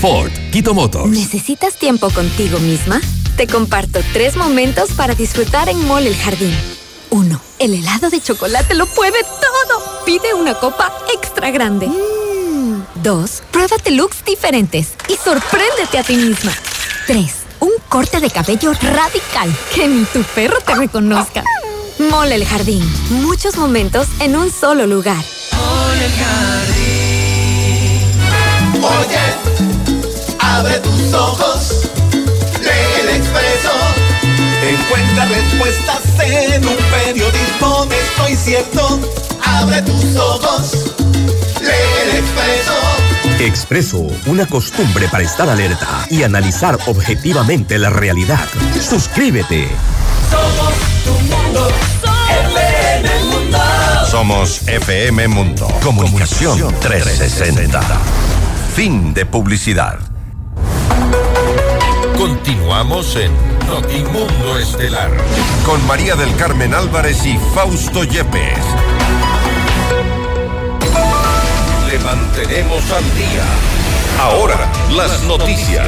Ford, Quito Motors. ¿Necesitas tiempo contigo misma? Te comparto tres momentos para disfrutar en Mall El Jardín. Uno, El helado de chocolate lo puede todo. Pide una copa extra grande. Mm. Dos, Pruébate looks diferentes y sorpréndete a ti misma. Tres, Un corte de cabello radical que ni tu perro te reconozca. Mole El Jardín. Muchos momentos en un solo lugar. Mole El Jardín. Oye. Abre tus ojos, lee el expreso. Encuentra respuestas en un periodismo, estoy cierto. Abre tus ojos, lee el expreso. Expreso, una costumbre para estar alerta y analizar objetivamente la realidad. Suscríbete. Somos tu mundo, FM Mundo. Somos FM Mundo. Comunicación 360. Fin de publicidad. Continuamos en Notimundo Estelar con María del Carmen Álvarez y Fausto Yepes. Le mantenemos al día. Ahora, las noticias.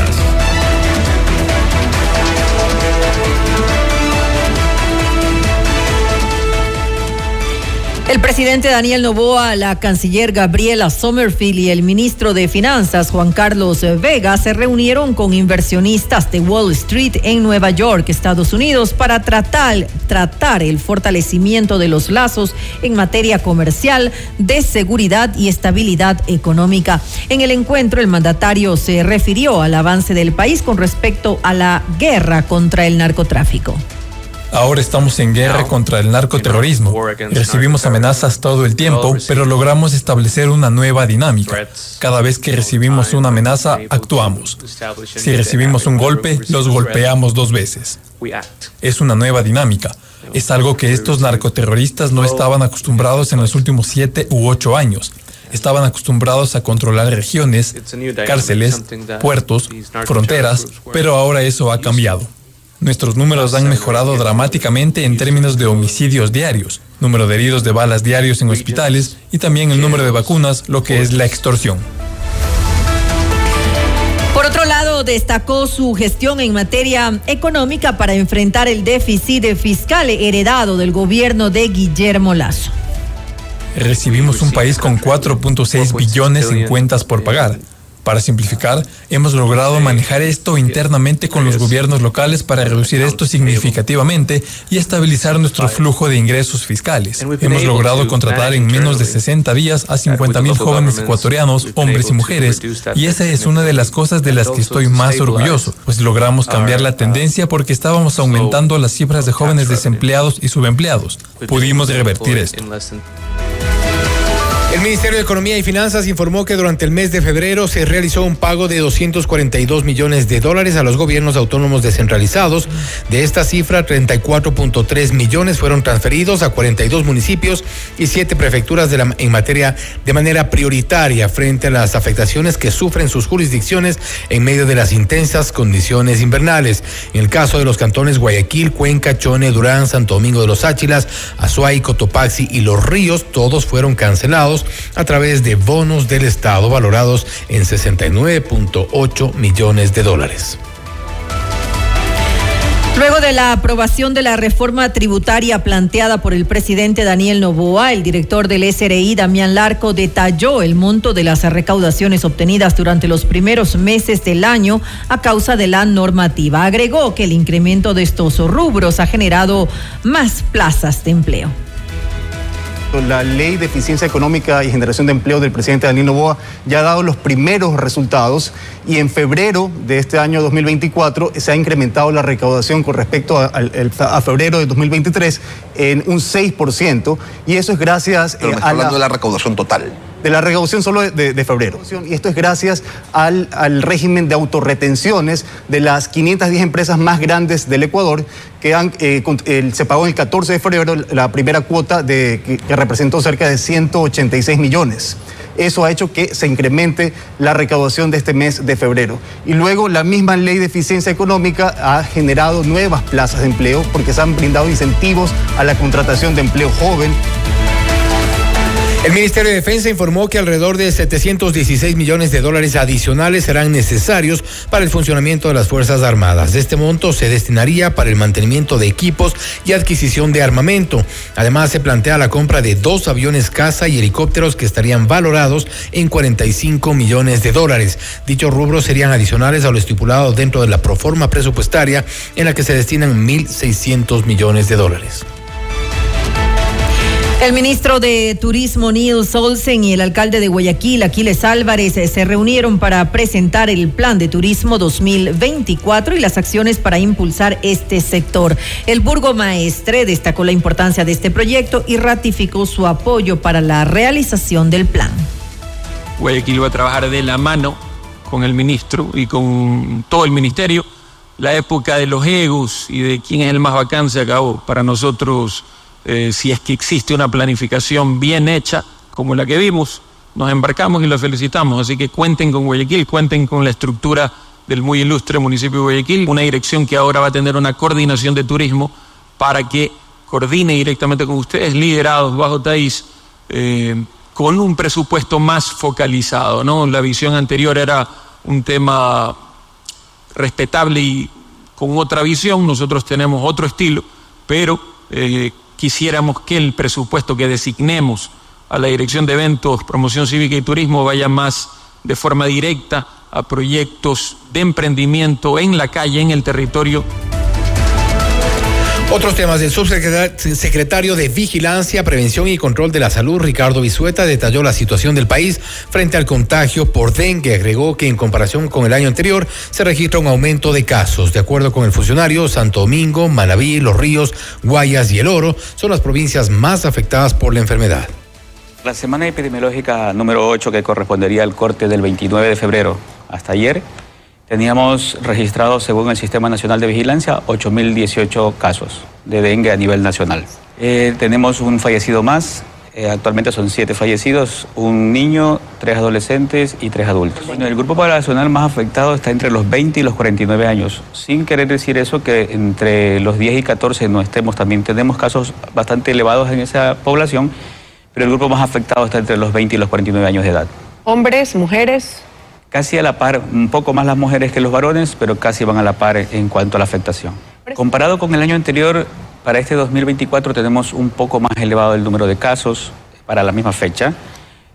El presidente Daniel Novoa, la canciller Gabriela Sommerfield y el ministro de Finanzas Juan Carlos Vega se reunieron con inversionistas de Wall Street en Nueva York, Estados Unidos, para tratar, tratar el fortalecimiento de los lazos en materia comercial, de seguridad y estabilidad económica. En el encuentro, el mandatario se refirió al avance del país con respecto a la guerra contra el narcotráfico. Ahora estamos en guerra contra el narcoterrorismo. Recibimos amenazas todo el tiempo, pero logramos establecer una nueva dinámica. Cada vez que recibimos una amenaza, actuamos. Si recibimos un golpe, los golpeamos dos veces. Es una nueva dinámica. Es algo que estos narcoterroristas no estaban acostumbrados en los últimos siete u ocho años estaban acostumbrados a controlar regiones, cárceles, puertos, fronteras, pero ahora eso ha cambiado. Nuestros números han mejorado dramáticamente en términos de homicidios diarios, número de heridos de balas diarios en hospitales y también el número de vacunas, lo que es la extorsión. Por otro lado, destacó su gestión en materia económica para enfrentar el déficit fiscal heredado del gobierno de Guillermo Lazo. Recibimos un país con 4.6 billones en cuentas por pagar Para simplificar, hemos logrado manejar esto internamente con los gobiernos locales para reducir esto significativamente y estabilizar nuestro flujo de ingresos fiscales. Hemos logrado contratar en menos de 60 días a 50.000 jóvenes ecuatorianos, hombres y mujeres, y esa es una de las cosas de las que estoy más orgulloso, pues logramos cambiar la tendencia porque estábamos aumentando las cifras de jóvenes desempleados y subempleados. Pudimos revertir esto. El Ministerio de Economía y Finanzas informó que durante el mes de febrero se realizó un pago de 242 millones de dólares a los gobiernos autónomos descentralizados. De esta cifra, 34.3 millones fueron transferidos a 42 municipios y 7 prefecturas en materia de manera prioritaria frente a las afectaciones que sufren sus jurisdicciones en medio de las intensas condiciones invernales. En el caso de los cantones Guayaquil, Cuenca, Chone, Durán, Santo Domingo de los Áchilas, Azuay, Cotopaxi y Los Ríos, todos fueron cancelados a través de bonos del Estado valorados en 69.8 millones de dólares. Luego de la aprobación de la reforma tributaria planteada por el presidente Daniel Novoa, el director del SRI, Damián Larco, detalló el monto de las recaudaciones obtenidas durante los primeros meses del año a causa de la normativa. Agregó que el incremento de estos rubros ha generado más plazas de empleo. La ley de eficiencia económica y generación de empleo del presidente Daniel Novoa ya ha dado los primeros resultados y en febrero de este año 2024 se ha incrementado la recaudación con respecto a, a febrero de 2023 en un 6% y eso es gracias Pero me está a hablando la, de la recaudación total. de la recaudación solo de, de febrero. Y esto es gracias al, al régimen de autorretenciones de las 510 empresas más grandes del Ecuador que han, eh, con- se pagó el 14 de febrero la primera cuota de, que, que representó cerca de 186 millones. Eso ha hecho que se incremente la recaudación de este mes de febrero. Y luego la misma ley de eficiencia económica ha generado nuevas plazas de empleo porque se han brindado incentivos a la contratación de empleo joven, El Ministerio de Defensa informó que alrededor de 716 millones de dólares adicionales serán necesarios para el funcionamiento de las Fuerzas Armadas. Este monto se destinaría para el mantenimiento de equipos y adquisición de armamento. Además, se plantea la compra de dos aviones caza y helicópteros que estarían valorados en 45 millones de dólares. Dichos rubros serían adicionales a lo estipulado dentro de la proforma presupuestaria en la que se destinan 1.600 millones de dólares. El ministro de Turismo Nils Olsen y el alcalde de Guayaquil, Aquiles Álvarez, eh, se reunieron para presentar el plan de turismo 2024 y las acciones para impulsar este sector. El burgomaestre destacó la importancia de este proyecto y ratificó su apoyo para la realización del plan. Guayaquil va a trabajar de la mano con el ministro y con todo el ministerio. La época de los egos y de quién es el más bacán se acabó. Para nosotros, eh, si es que existe una planificación bien hecha, como la que vimos, nos embarcamos y los felicitamos. Así que cuenten con Guayaquil, cuenten con la estructura del muy ilustre municipio de Guayaquil, una dirección que ahora va a tener una coordinación de turismo para que coordine directamente con ustedes, liderados bajo Taís, eh, con un presupuesto más focalizado, ¿no? La visión anterior era un tema respetable y con otra visión, nosotros tenemos otro estilo, pero eh, quisiéramos que el presupuesto que designemos a la Dirección de Eventos, Promoción Cívica y Turismo vaya más de forma directa a proyectos de emprendimiento en la calle, en el territorio Otros temas. El subsecretario de Vigilancia, Prevención y Control de la Salud, Ricardo Bisueta, detalló la situación del país frente al contagio por dengue. Agregó que en comparación con el año anterior se registra un aumento de casos. De acuerdo con el funcionario, Santo Domingo, Manabí, Los Ríos, Guayas y El Oro son las provincias más afectadas por la enfermedad. La semana epidemiológica número 8, que correspondería al corte del 29 de febrero hasta ayer, teníamos registrados, según el Sistema Nacional de Vigilancia, 8.018 casos de dengue a nivel nacional. Eh, tenemos un fallecido más, eh, actualmente son siete fallecidos, un niño, tres adolescentes y tres adultos. Bueno, el grupo poblacional más afectado está entre los 20 y los 49 años, sin querer decir eso que entre los 10 y 14 no estemos, también tenemos casos bastante elevados en esa población, pero el grupo más afectado está entre los 20 y los 49 años de edad. Hombres, mujeres. Casi a la par, un poco más las mujeres que los varones, pero casi van a la par en cuanto a la afectación. Comparado con el año anterior, para este 2024 tenemos un poco más elevado el número de casos para la misma fecha.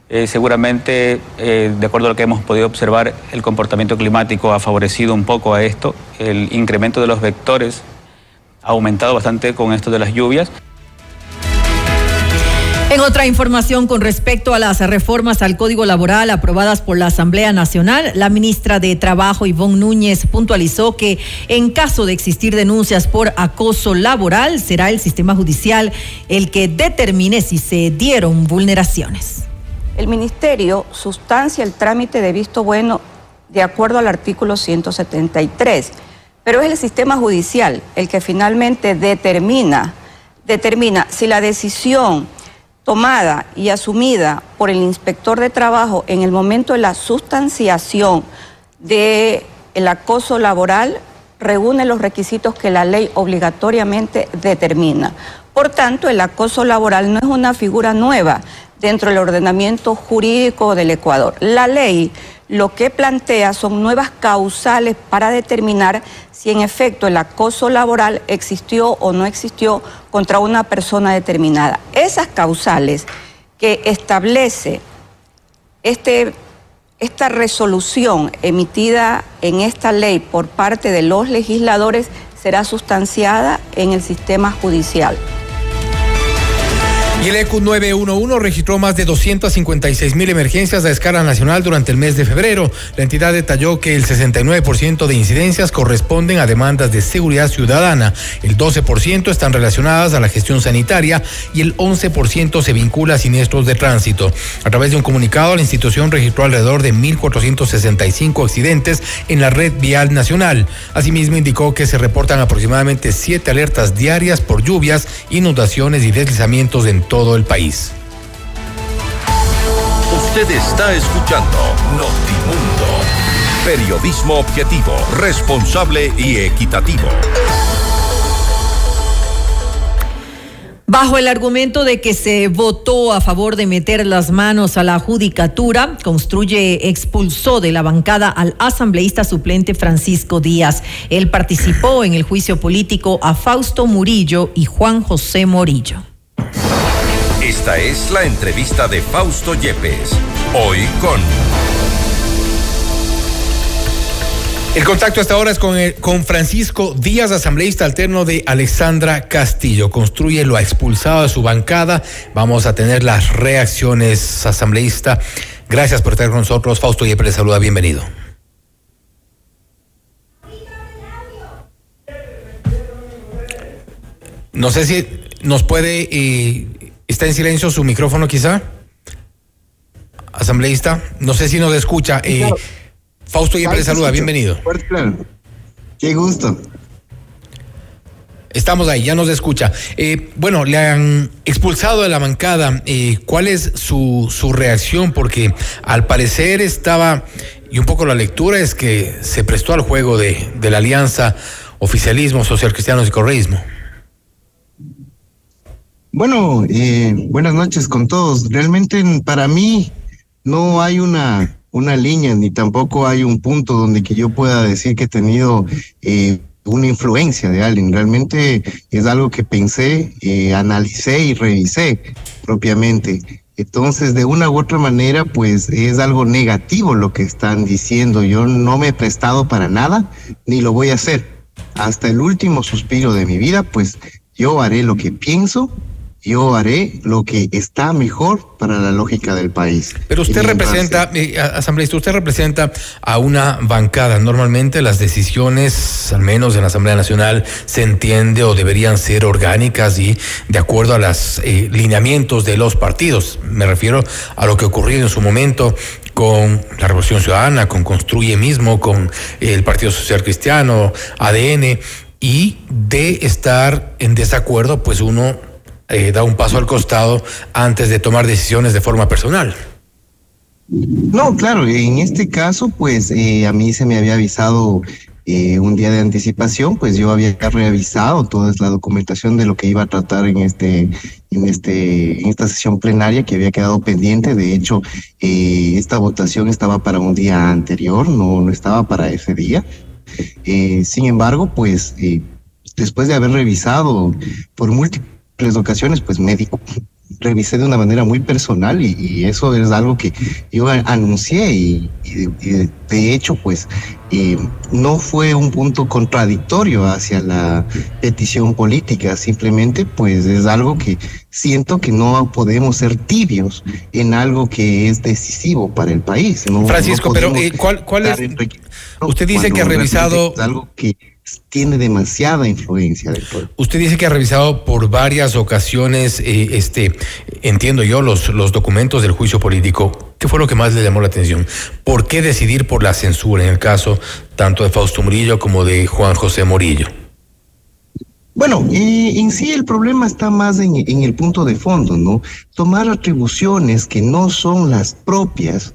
Eh, seguramente, eh, de acuerdo a lo que hemos podido observar, el comportamiento climático ha favorecido un poco a esto. El incremento de los vectores ha aumentado bastante con esto de las lluvias. En otra información con respecto a las reformas al Código Laboral aprobadas por la Asamblea Nacional, la ministra de Trabajo, Ivonne Núñez, puntualizó que en caso de existir denuncias por acoso laboral, será el sistema judicial el que determine si se dieron vulneraciones. El Ministerio sustancia el trámite de visto bueno de acuerdo al artículo 173, pero es el sistema judicial el que finalmente determina, determina si la decisión tomada y asumida por el inspector de trabajo en el momento de la sustanciación del acoso laboral reúne los requisitos que la ley obligatoriamente determina. Por tanto, el acoso laboral no es una figura nueva dentro del ordenamiento jurídico del Ecuador. La ley lo que plantea son nuevas causales para determinar si en efecto el acoso laboral existió o no existió contra una persona determinada. Esas causales que establece este, esta resolución emitida en esta ley por parte de los legisladores será sustanciada en el sistema judicial. Y el EQ 911 registró más de 256 mil emergencias a escala nacional durante el mes de febrero. La entidad detalló que el 69% de incidencias corresponden a demandas de seguridad ciudadana, el 12% están relacionadas a la gestión sanitaria y el 11% se vincula a siniestros de tránsito. A través de un comunicado, la institución registró alrededor de 1.465 accidentes en la red vial nacional. Asimismo, indicó que se reportan aproximadamente siete alertas diarias por lluvias, inundaciones y deslizamientos en todo el país. Usted está escuchando Notimundo. Periodismo objetivo, responsable y equitativo. Bajo el argumento de que se votó a favor de meter las manos a la judicatura, Construye expulsó de la bancada al asambleísta suplente Francisco Díaz. Él participó en el juicio político a Fausto Murillo y Juan José Morillo. Esta es la entrevista de Fausto Yepes. Hoy con... El contacto hasta ahora es con, con Francisco Díaz, asambleísta alterno de Alexandra Castillo. Construye lo ha expulsado de su bancada. Vamos a tener las reacciones, asambleísta. Gracias por estar con nosotros. Fausto Yepes le saluda. Bienvenido. No sé si nos puede eh, ¿Está en silencio su micrófono quizá? Asambleísta, no sé si nos escucha. Eh, Fausto Yepes le saluda, bienvenido. Qué gusto. Estamos ahí, ya nos escucha. Eh, bueno, le han expulsado de la bancada. Eh, ¿Cuál es su, su reacción? Porque al parecer estaba, y un poco la lectura es que se prestó al juego de, de la alianza oficialismo, social cristianos y correísmo. Bueno, eh, buenas noches con todos. Realmente para mí no hay una, una línea ni tampoco hay un punto donde que yo pueda decir que he tenido eh, una influencia de alguien. Realmente es algo que pensé, eh, analicé y revisé propiamente. Entonces, de una u otra manera, pues es algo negativo lo que están diciendo. Yo no me he prestado para nada, ni lo voy a hacer. Hasta el último suspiro de mi vida, pues yo haré lo que pienso yo haré lo que está mejor para la lógica del país. Pero usted representa, eh, asambleísta, usted representa a una bancada. Normalmente las decisiones, al menos en la Asamblea Nacional, se entiende o deberían ser orgánicas y de acuerdo a los eh, lineamientos de los partidos. Me refiero a lo que ocurrió en su momento con la Revolución Ciudadana, con Construye mismo, con el Partido Social Cristiano, ADN, y de estar en desacuerdo, pues uno eh, da un paso al costado antes de tomar decisiones de forma personal. No, claro, en este caso, pues eh, a mí se me había avisado eh, un día de anticipación, pues yo había revisado toda la documentación de lo que iba a tratar en este, en este, en esta sesión plenaria que había quedado pendiente. De hecho, esta votación estaba para un día anterior, no, no estaba para ese día. sin embargo, pues después de haber revisado por múltiples ocasiones, pues médico, revisé de una manera muy personal y, eso es algo que yo anuncié y, de, hecho pues eh, no fue un punto contradictorio hacia la petición política, simplemente pues es algo que siento que no podemos ser tibios en algo que es decisivo para el país. Francisco, pero eh, ¿cuál, cuál es? Usted dice que ha revisado... Algo que tiene demasiada influencia del pueblo. Usted dice que ha revisado por varias ocasiones, eh, este, entiendo yo, los, los documentos del juicio político. ¿Qué fue lo que más le llamó la atención? ¿Por qué decidir por la censura en el caso tanto de Fausto Murillo como de Juan José Morillo? Bueno, en sí el problema está más en, en, el punto de fondo, ¿no? Tomar atribuciones que no son las propias,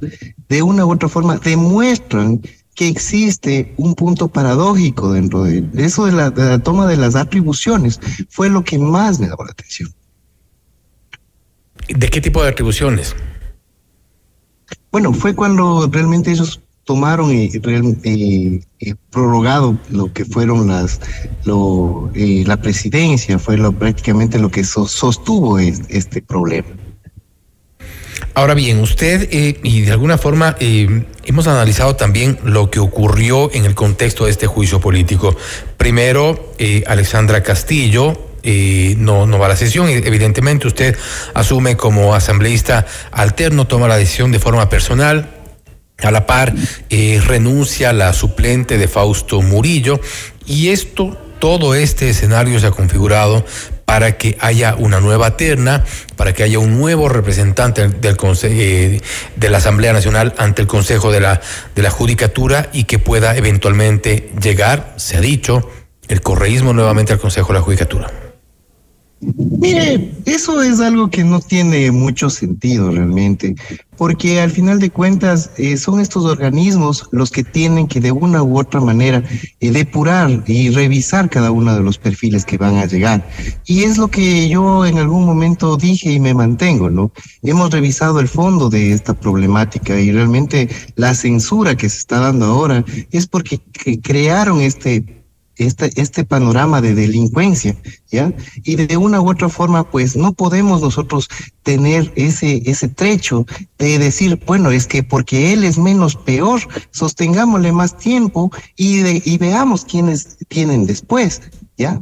de una u otra forma, demuestran que existe un punto paradójico dentro de él. Eso de la, toma de las atribuciones fue lo que más me llamó la atención. ¿De qué tipo de atribuciones? Bueno, fue cuando realmente ellos tomaron y, prorrogado lo que fueron las lo, la presidencia, fue lo, prácticamente lo que sostuvo este problema. Ahora bien, usted eh, y de alguna forma eh, hemos analizado también lo que ocurrió en el contexto de este juicio político. Primero, eh, Alexandra Castillo, no, no va a la sesión. Evidentemente, usted asume como asambleísta alterno, toma la decisión de forma personal. A la par, renuncia a la suplente de Fausto Murillo. Y esto, todo este escenario se ha configurado para que haya una nueva terna, para que haya un nuevo representante del eh, de la Asamblea Nacional ante el Consejo de la, de la Judicatura y que pueda eventualmente llegar, se ha dicho, el correísmo nuevamente al Consejo de la Judicatura. Mire, eso es algo que no tiene mucho sentido realmente, porque al final de cuentas eh, son estos organismos los que tienen que de una u otra manera eh, depurar y revisar cada uno de los perfiles que van a llegar. Y es lo que yo en algún momento dije y me mantengo, ¿no? Hemos revisado el fondo de esta problemática y realmente la censura que se está dando ahora es porque crearon este este, este panorama de delincuencia, ¿ya? Y de una u otra forma, pues no podemos nosotros tener ese, ese trecho de decir, bueno, es que porque él es menos peor, sostengámosle más tiempo y, de, y veamos quiénes tienen después.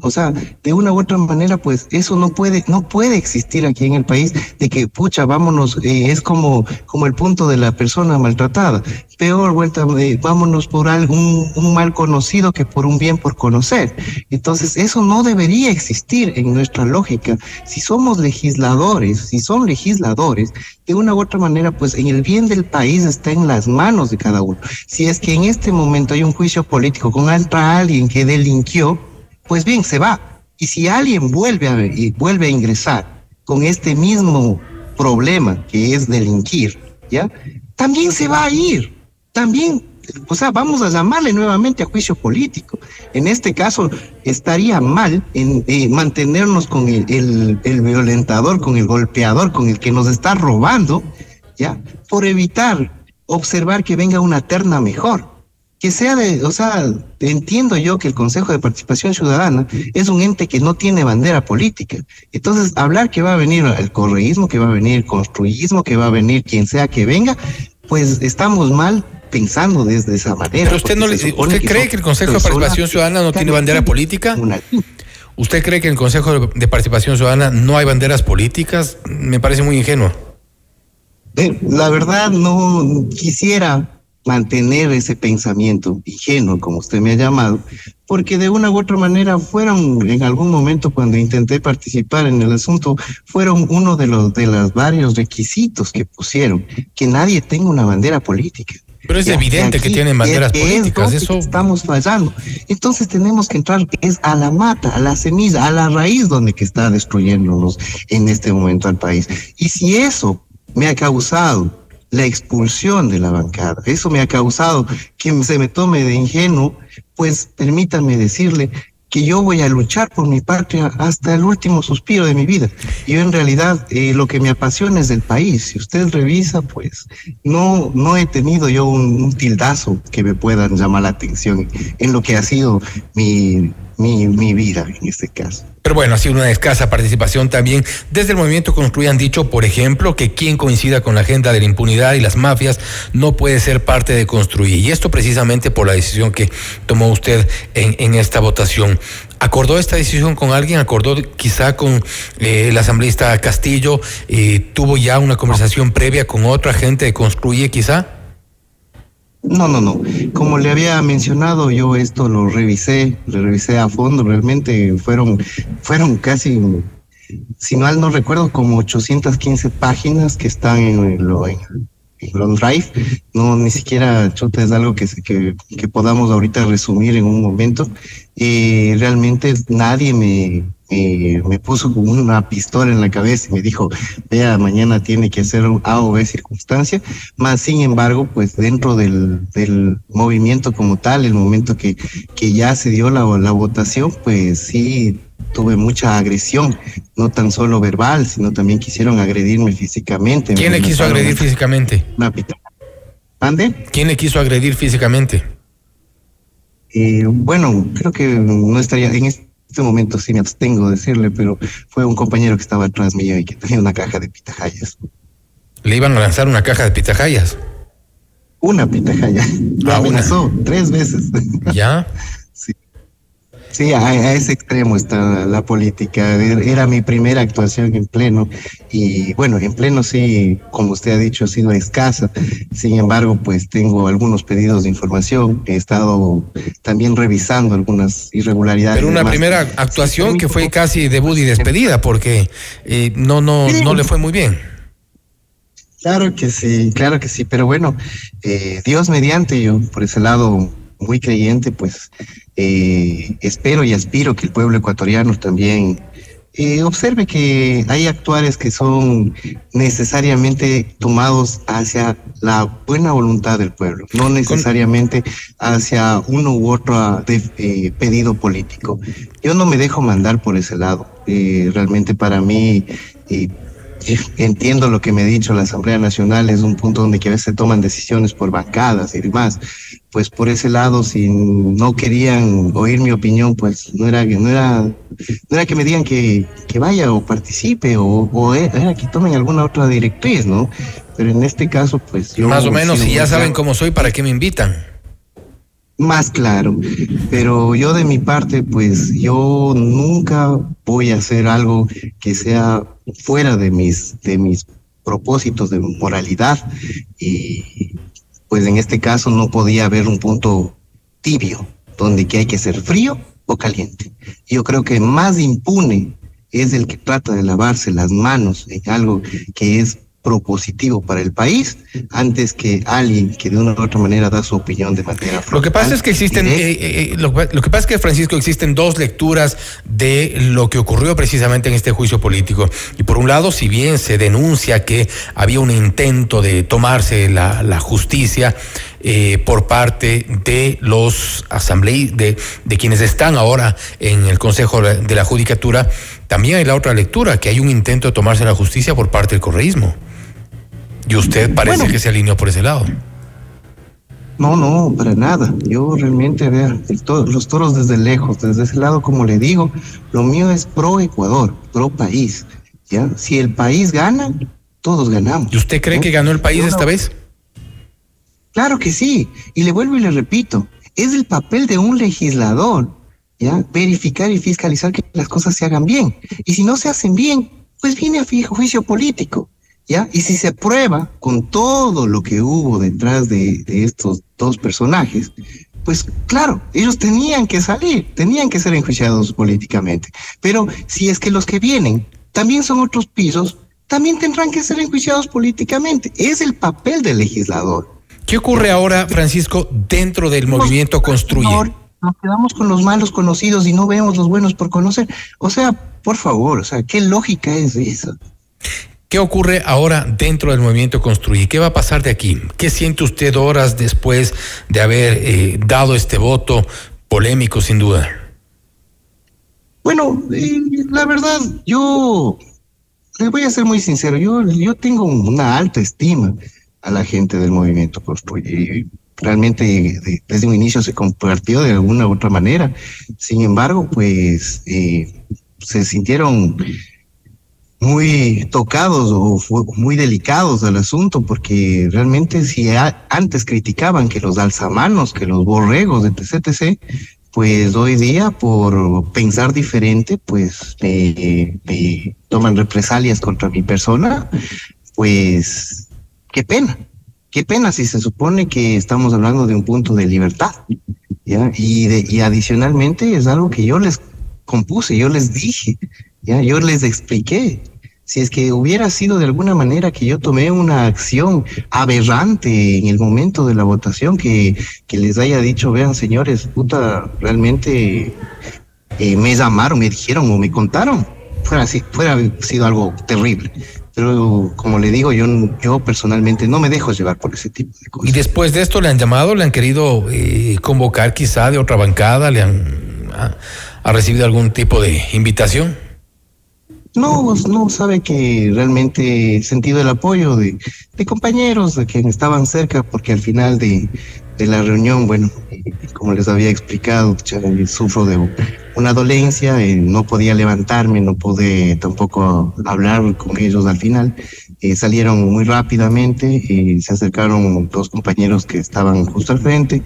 O sea, de una u otra manera, pues eso no puede, no puede existir aquí en el país de que, pucha, vámonos, eh, es como, como el punto de la persona maltratada. Peor vuelta, eh, vámonos por algún un mal conocido que por un bien por conocer. Entonces, eso no debería existir en nuestra lógica. Si somos legisladores, si son legisladores, de una u otra manera, pues en el bien del país está en las manos de cada uno. Si es que en este momento hay un juicio político con alguien que delinquió, pues bien, se va. Y si alguien vuelve a, y vuelve a ingresar con este mismo problema que es delinquir, ¿ya? También se va a ir. También, o sea, vamos a llamarle nuevamente a juicio político. En este caso, estaría mal en eh, mantenernos con el, el, el violentador, con el golpeador, con el que nos está robando, ¿ya? Por evitar observar que venga una terna mejor que sea de, o sea, entiendo yo que el Consejo de Participación Ciudadana es un ente que no tiene bandera política. Entonces, hablar que va a venir el correísmo, que va a venir el construismo, que va a venir quien sea que venga, pues estamos mal pensando desde esa manera. Pero usted no le, ¿usted cree que el Consejo de Participación Ciudadana no tiene bandera política? ¿Usted cree que en el Consejo de Participación Ciudadana no hay banderas políticas? Me parece muy ingenuo. Eh, la verdad no quisiera mantener ese pensamiento ingenuo, como usted me ha llamado, porque de una u otra manera fueron en algún momento cuando intenté participar en el asunto, fueron uno de los de los varios requisitos que pusieron, que nadie tenga una bandera política. Pero es evidente que tienen banderas políticas, eso estamos fallando. Entonces tenemos que entrar es a la mata, a la semilla, a la raíz donde que está destruyéndonos en este momento al país. Y si eso me ha causado la expulsión de la bancada. Eso me ha causado que se me tome de ingenuo, pues permítanme decirle que yo voy a luchar por mi patria hasta el último suspiro de mi vida. Yo en realidad eh, lo que me apasiona es el país. Si usted revisa, pues no, no he tenido yo un, tildazo que me pueda llamar la atención en lo que ha sido mi, mi, mi vida en este caso. Pero bueno, ha sido una escasa participación también. Desde el movimiento Construye han dicho, por ejemplo, que quien coincida con la agenda de la impunidad y las mafias no puede ser parte de Construir. Y esto precisamente por la decisión que tomó usted en, en esta votación. ¿Acordó esta decisión con alguien? ¿Acordó quizá con eh, el asambleísta Castillo? Eh, ¿Tuvo ya una conversación previa con otra gente de Construye quizá? No, no, no. Como le había mencionado, yo esto lo revisé, lo revisé a fondo. Realmente fueron, fueron casi, si mal no recuerdo, como 815 páginas que están en, lo, en, en Drive. No, ni siquiera, chuta, es algo que, que, que podamos ahorita resumir en un momento. Y realmente nadie me, me, me puso como una pistola en la cabeza y me dijo, vea, mañana tiene que hacer un A o B circunstancia. Más sin embargo, pues dentro del, del movimiento como tal, el momento que, que ya se dio la, la votación, pues sí tuve mucha agresión, no tan solo verbal, sino también quisieron agredirme físicamente. ¿Quién le quiso agredir físicamente? Una ¿Ande? ¿Quién le quiso agredir físicamente? Eh, bueno, creo que no estaría en este momento, sí me abstengo de decirle, pero fue un compañero que estaba atrás mío y que tenía una caja de pitajayas. ¿Le iban a lanzar una caja de pitajayas? Una pitajaya. Lo Ah, amenazó tres veces. ¿Ya? Sí. A, a ese extremo está la política. Er- Era mi primera actuación en pleno y bueno, en pleno sí, como usted ha dicho, ha sido escasa. Sin embargo, pues tengo algunos pedidos de información. He estado también revisando algunas irregularidades. Pero una primera actuación que fue casi debut y despedida porque eh, no, no, no le fue muy bien. Claro que sí, claro que sí, pero bueno, eh, Dios mediante, yo por ese lado muy creyente, pues eh, espero y aspiro que el pueblo ecuatoriano también eh, observe que hay actuares que son necesariamente tomados hacia la buena voluntad del pueblo, no necesariamente hacia uno u otro de- eh, pedido político. Yo no me dejo mandar por ese lado. Eh, realmente para mí Entiendo lo que me ha dicho la Asamblea Nacional, es un punto donde que a veces se toman decisiones por bancadas y demás. Pues por ese lado, si no querían oír mi opinión, pues no era, no era, no era que me digan que, que vaya o participe o, o era que tomen alguna otra directriz, ¿no? Pero en este caso, pues yo... Más o menos, si ya saben cómo soy, ¿para qué me invitan? Más claro, pero yo de mi parte, pues yo nunca voy a hacer algo que sea fuera de mis, de mis propósitos de moralidad y pues en este caso no podía haber un punto tibio donde que hay que ser frío o caliente. Yo creo que más impune es el que trata de lavarse las manos en algo que es propositivo para el país antes que alguien que de una u otra manera da su opinión de manera Lo que pasa es que existen, eh, eh, lo, lo que pasa es que Francisco existen dos lecturas de lo que ocurrió precisamente en este juicio político. Y por un lado, si bien se denuncia que había un intento de tomarse la, la justicia eh, por parte de los asambleístas, de, de quienes están ahora en el Consejo de la Judicatura, también hay la otra lectura, que hay un intento de tomarse la justicia por parte del correísmo. Y usted parece Bueno. que se alineó por ese lado. No, no, para nada. Yo realmente, to- los toros desde lejos, desde ese lado, como le digo, lo mío es pro Ecuador, pro país. ¿ya? Si el país gana, todos ganamos. ¿Y usted cree que ganó el país esta vez? Claro que sí. Y le vuelvo y le repito, es el papel de un legislador, ¿ya? Verificar y fiscalizar que las cosas se hagan bien. Y si no se hacen bien, pues viene a juicio político, ¿ya? Y si se prueba con todo lo que hubo detrás de, de estos dos personajes, pues claro, ellos tenían que salir, tenían que ser enjuiciados políticamente. Pero si es que los que vienen también son otros pisos, también tendrán que ser enjuiciados políticamente. Es el papel del legislador. ¿Qué ocurre ahora, Francisco, dentro del movimiento Construye? Nos quedamos con los malos conocidos y no vemos los buenos por conocer. O sea, por favor, o sea, ¿qué lógica es esa? ¿Qué ocurre ahora dentro del movimiento Construye? ¿Qué va a pasar de aquí? ¿Qué siente usted horas después de haber eh, dado este voto polémico, sin duda? Bueno, eh, la verdad, yo le voy a ser muy sincero, yo, yo tengo una alta estima a la gente del movimiento Construye. Y realmente desde un inicio se compartió de alguna u otra manera. Sin embargo, pues eh, se sintieron muy tocados o muy delicados al asunto, porque realmente si antes criticaban que los alzamanos, que los borregos, etc., etc., pues hoy día por pensar diferente, pues me toman represalias contra mi persona, pues qué pena, qué pena si se supone que estamos hablando de un punto de libertad. Y, de, y adicionalmente es algo que yo les compuse, yo les dije, ya, yo les expliqué. Si es que hubiera sido de alguna manera que yo tomé una acción aberrante en el momento de la votación, que, les haya dicho, vean señores, puta, realmente eh, me llamaron, me dijeron o me contaron, fuera, fuera sido algo terrible. Pero como le digo, yo, yo personalmente no me dejo llevar por ese tipo de cosas. ¿Y después de esto le han llamado, le han querido eh, convocar quizá de otra bancada, le han ha recibido algún tipo de invitación? No, no sabe que realmente he sentido el apoyo de, compañeros de quienes estaban cerca, porque al final de, la reunión, bueno, como les había explicado, sufro de una dolencia, eh, no podía levantarme, no pude tampoco hablar con ellos al final. Eh, salieron muy rápidamente, y se acercaron dos compañeros que estaban justo al frente,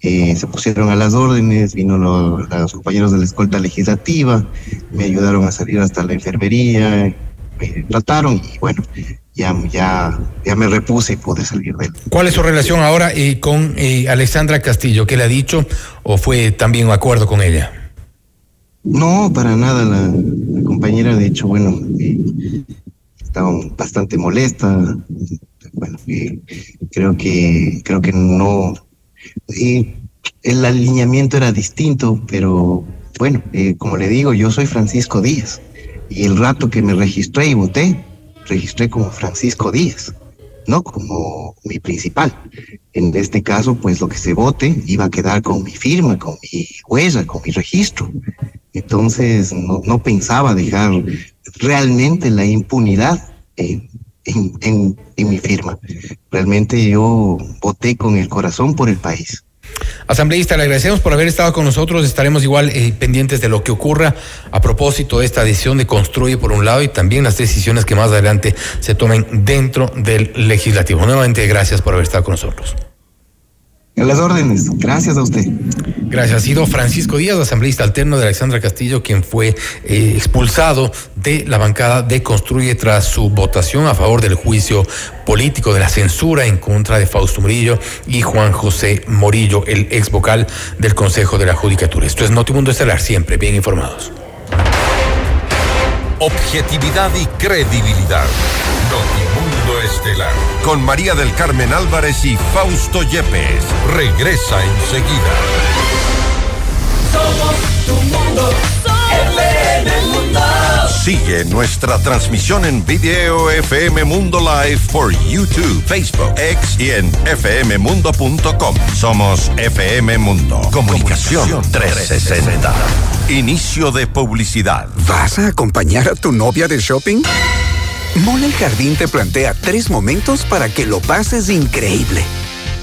eh, se pusieron a las órdenes, vino los compañeros de la escolta legislativa, me ayudaron a salir hasta la enfermería, me trataron y bueno, ya, ya, ya me repuse y pude salir de él. ¿Cuál es su relación ahora eh, con eh, Alexandra Castillo? ¿Qué le ha dicho o fue también un acuerdo con ella? No, para nada. La, compañera, de hecho, bueno, estaba bastante molesta. Bueno, creo que creo que no y el alineamiento era distinto, pero bueno, eh, como le digo, yo soy Francisco Díaz y el rato que me registré y voté, registré como Francisco Díaz, no como mi principal. En este caso, pues lo que se vote iba a quedar con mi firma, con mi huella, con mi registro. Entonces, no, pensaba dejar realmente la impunidad en, en, mi firma. Realmente yo voté con el corazón por el país. Asambleísta, le agradecemos por haber estado con nosotros. Estaremos igual eh, pendientes de lo que ocurra a propósito de esta decisión de Construye por un lado y también las decisiones que más adelante se tomen dentro del legislativo. Nuevamente, gracias por haber estado con nosotros. En las órdenes. Gracias a usted. Gracias. Ha sido Francisco Díaz, asambleísta alterno de Alexandra Castillo, quien fue eh, expulsado de la bancada de Construye tras su votación a favor del juicio político de la censura en contra de Fausto Murillo y Juan José Morillo, el ex vocal del Consejo de la Judicatura. Esto es Notimundo Estelar, siempre bien informados. Objetividad y credibilidad. Notimundo Estelar. Con María del Carmen Álvarez y Fausto Yepes. Regresa enseguida. Somos tu mundo. mundo. Sigue nuestra transmisión en video FM Mundo Live por YouTube, Facebook, X y en fmmundo.com. Somos FM Mundo. Comunicación 360. Inicio de publicidad. ¿Vas a acompañar a tu novia de shopping? Mole el Jardín te plantea tres momentos para que lo pases increíble.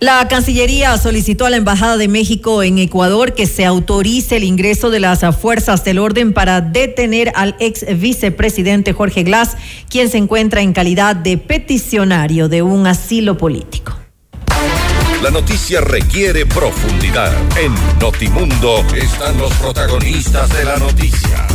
La Cancillería solicitó a la Embajada de México en Ecuador que se autorice el ingreso de las fuerzas del orden para detener al ex vicepresidente Jorge Glass, quien se encuentra en calidad de peticionario de un asilo político. La noticia requiere profundidad. En Notimundo están los protagonistas de la noticia.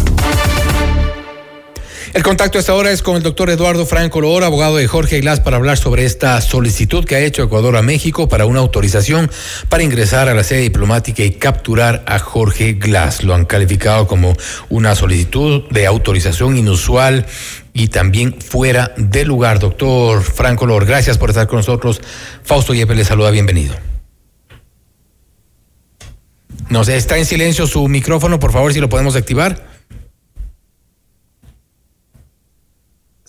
El contacto a esta hora es con el doctor Eduardo Franco Loor, abogado de Jorge Glass, para hablar sobre esta solicitud que ha hecho Ecuador a México para una autorización para ingresar a la sede diplomática y capturar a Jorge Glass. Lo han calificado como una solicitud de autorización inusual y también fuera de lugar. Doctor Franco Loor, gracias por estar con nosotros. Fausto Yepes le saluda, bienvenido. No sé, está en silencio su micrófono, por favor, si lo podemos activar.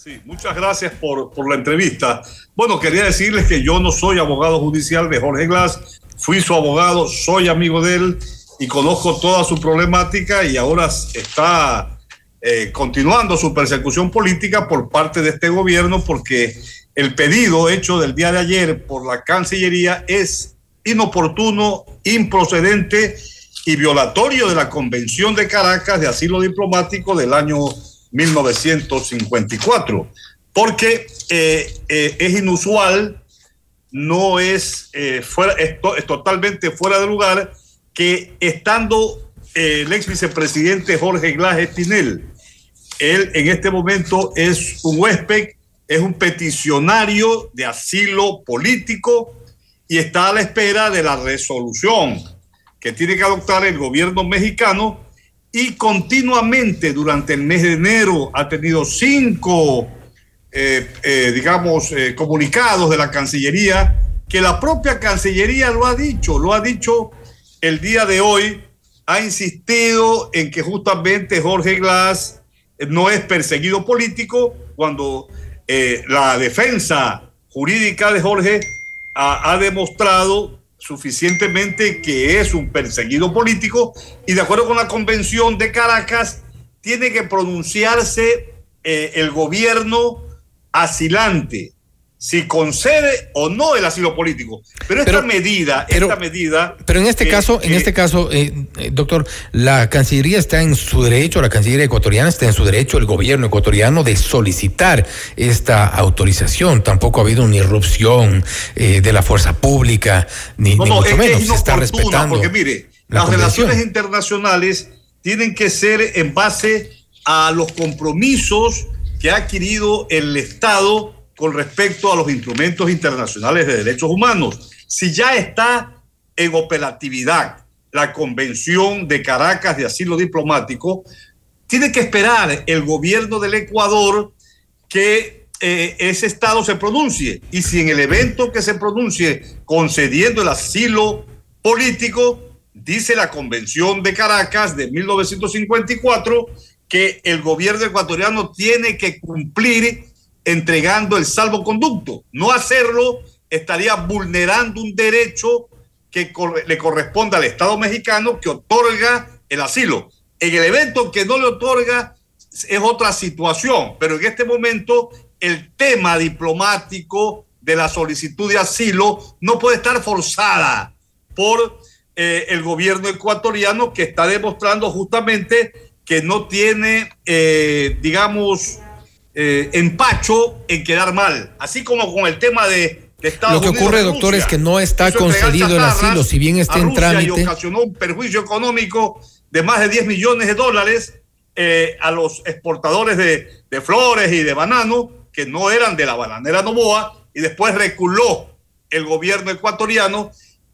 Sí, muchas gracias por, por, la entrevista. Bueno, quería decirles que yo no soy abogado judicial de Jorge Glass, fui su abogado, soy amigo de él y conozco toda su problemática y ahora está eh, continuando su persecución política por parte de este gobierno porque el pedido hecho del día de ayer por la Cancillería es inoportuno, improcedente y violatorio de la Convención de Caracas de Asilo Diplomático del año 1954, porque eh, eh, es inusual, no es, eh, fuera, es, es, totalmente fuera de lugar que estando el ex vicepresidente Jorge Glass Espinel, él en este momento es un huésped, es un peticionario de asilo político y está a la espera de la resolución que tiene que adoptar el gobierno mexicano y continuamente durante el mes de enero ha tenido cinco, eh, eh, digamos, eh, comunicados de la Cancillería, que la propia Cancillería lo ha dicho, lo ha dicho el día de hoy, ha insistido en que justamente Jorge Glass no es perseguido político cuando la defensa jurídica de Jorge ha, ha demostrado suficientemente que es un perseguido político y de acuerdo con la convención de Caracas tiene que pronunciarse eh, el gobierno asilante si concede o no el asilo político. Pero esta medida, esta medida. Pero en este caso, en este caso, eh, eh, doctor, la Cancillería está en su derecho, la Cancillería ecuatoriana está en su derecho, el gobierno ecuatoriano de solicitar esta autorización. Tampoco ha habido una irrupción eh, de la fuerza pública, ni, no, ni no, mucho es, menos. Se está respetando. Porque mire, la las relaciones internacionales tienen que ser en base a los compromisos que ha adquirido el Estado con respecto a los instrumentos internacionales de derechos humanos. Si ya está en operatividad la Convención de Caracas de Asilo Diplomático, tiene que esperar el gobierno del Ecuador que eh, ese Estado se pronuncie. Y si en el evento que se pronuncie concediendo el asilo político, dice la Convención de Caracas de 1954, que el gobierno ecuatoriano tiene que cumplir entregando el salvoconducto. No hacerlo estaría vulnerando un derecho que le corresponde al Estado mexicano que otorga el asilo. En el evento que no le otorga es otra situación, pero en este momento el tema diplomático de la solicitud de asilo no puede estar forzada por eh, el gobierno ecuatoriano que está demostrando justamente que no tiene, eh, digamos, eh, empacho en quedar mal, así como con el tema de, Estados Lo que Unidos ocurre, doctor, Rusia. es que no está concedido el asilo, si bien está en trámite. Y ocasionó un perjuicio económico de más de 10 millones de dólares eh, a los exportadores de, de flores y de banano que no eran de la bananera Novoa y después reculó el gobierno ecuatoriano.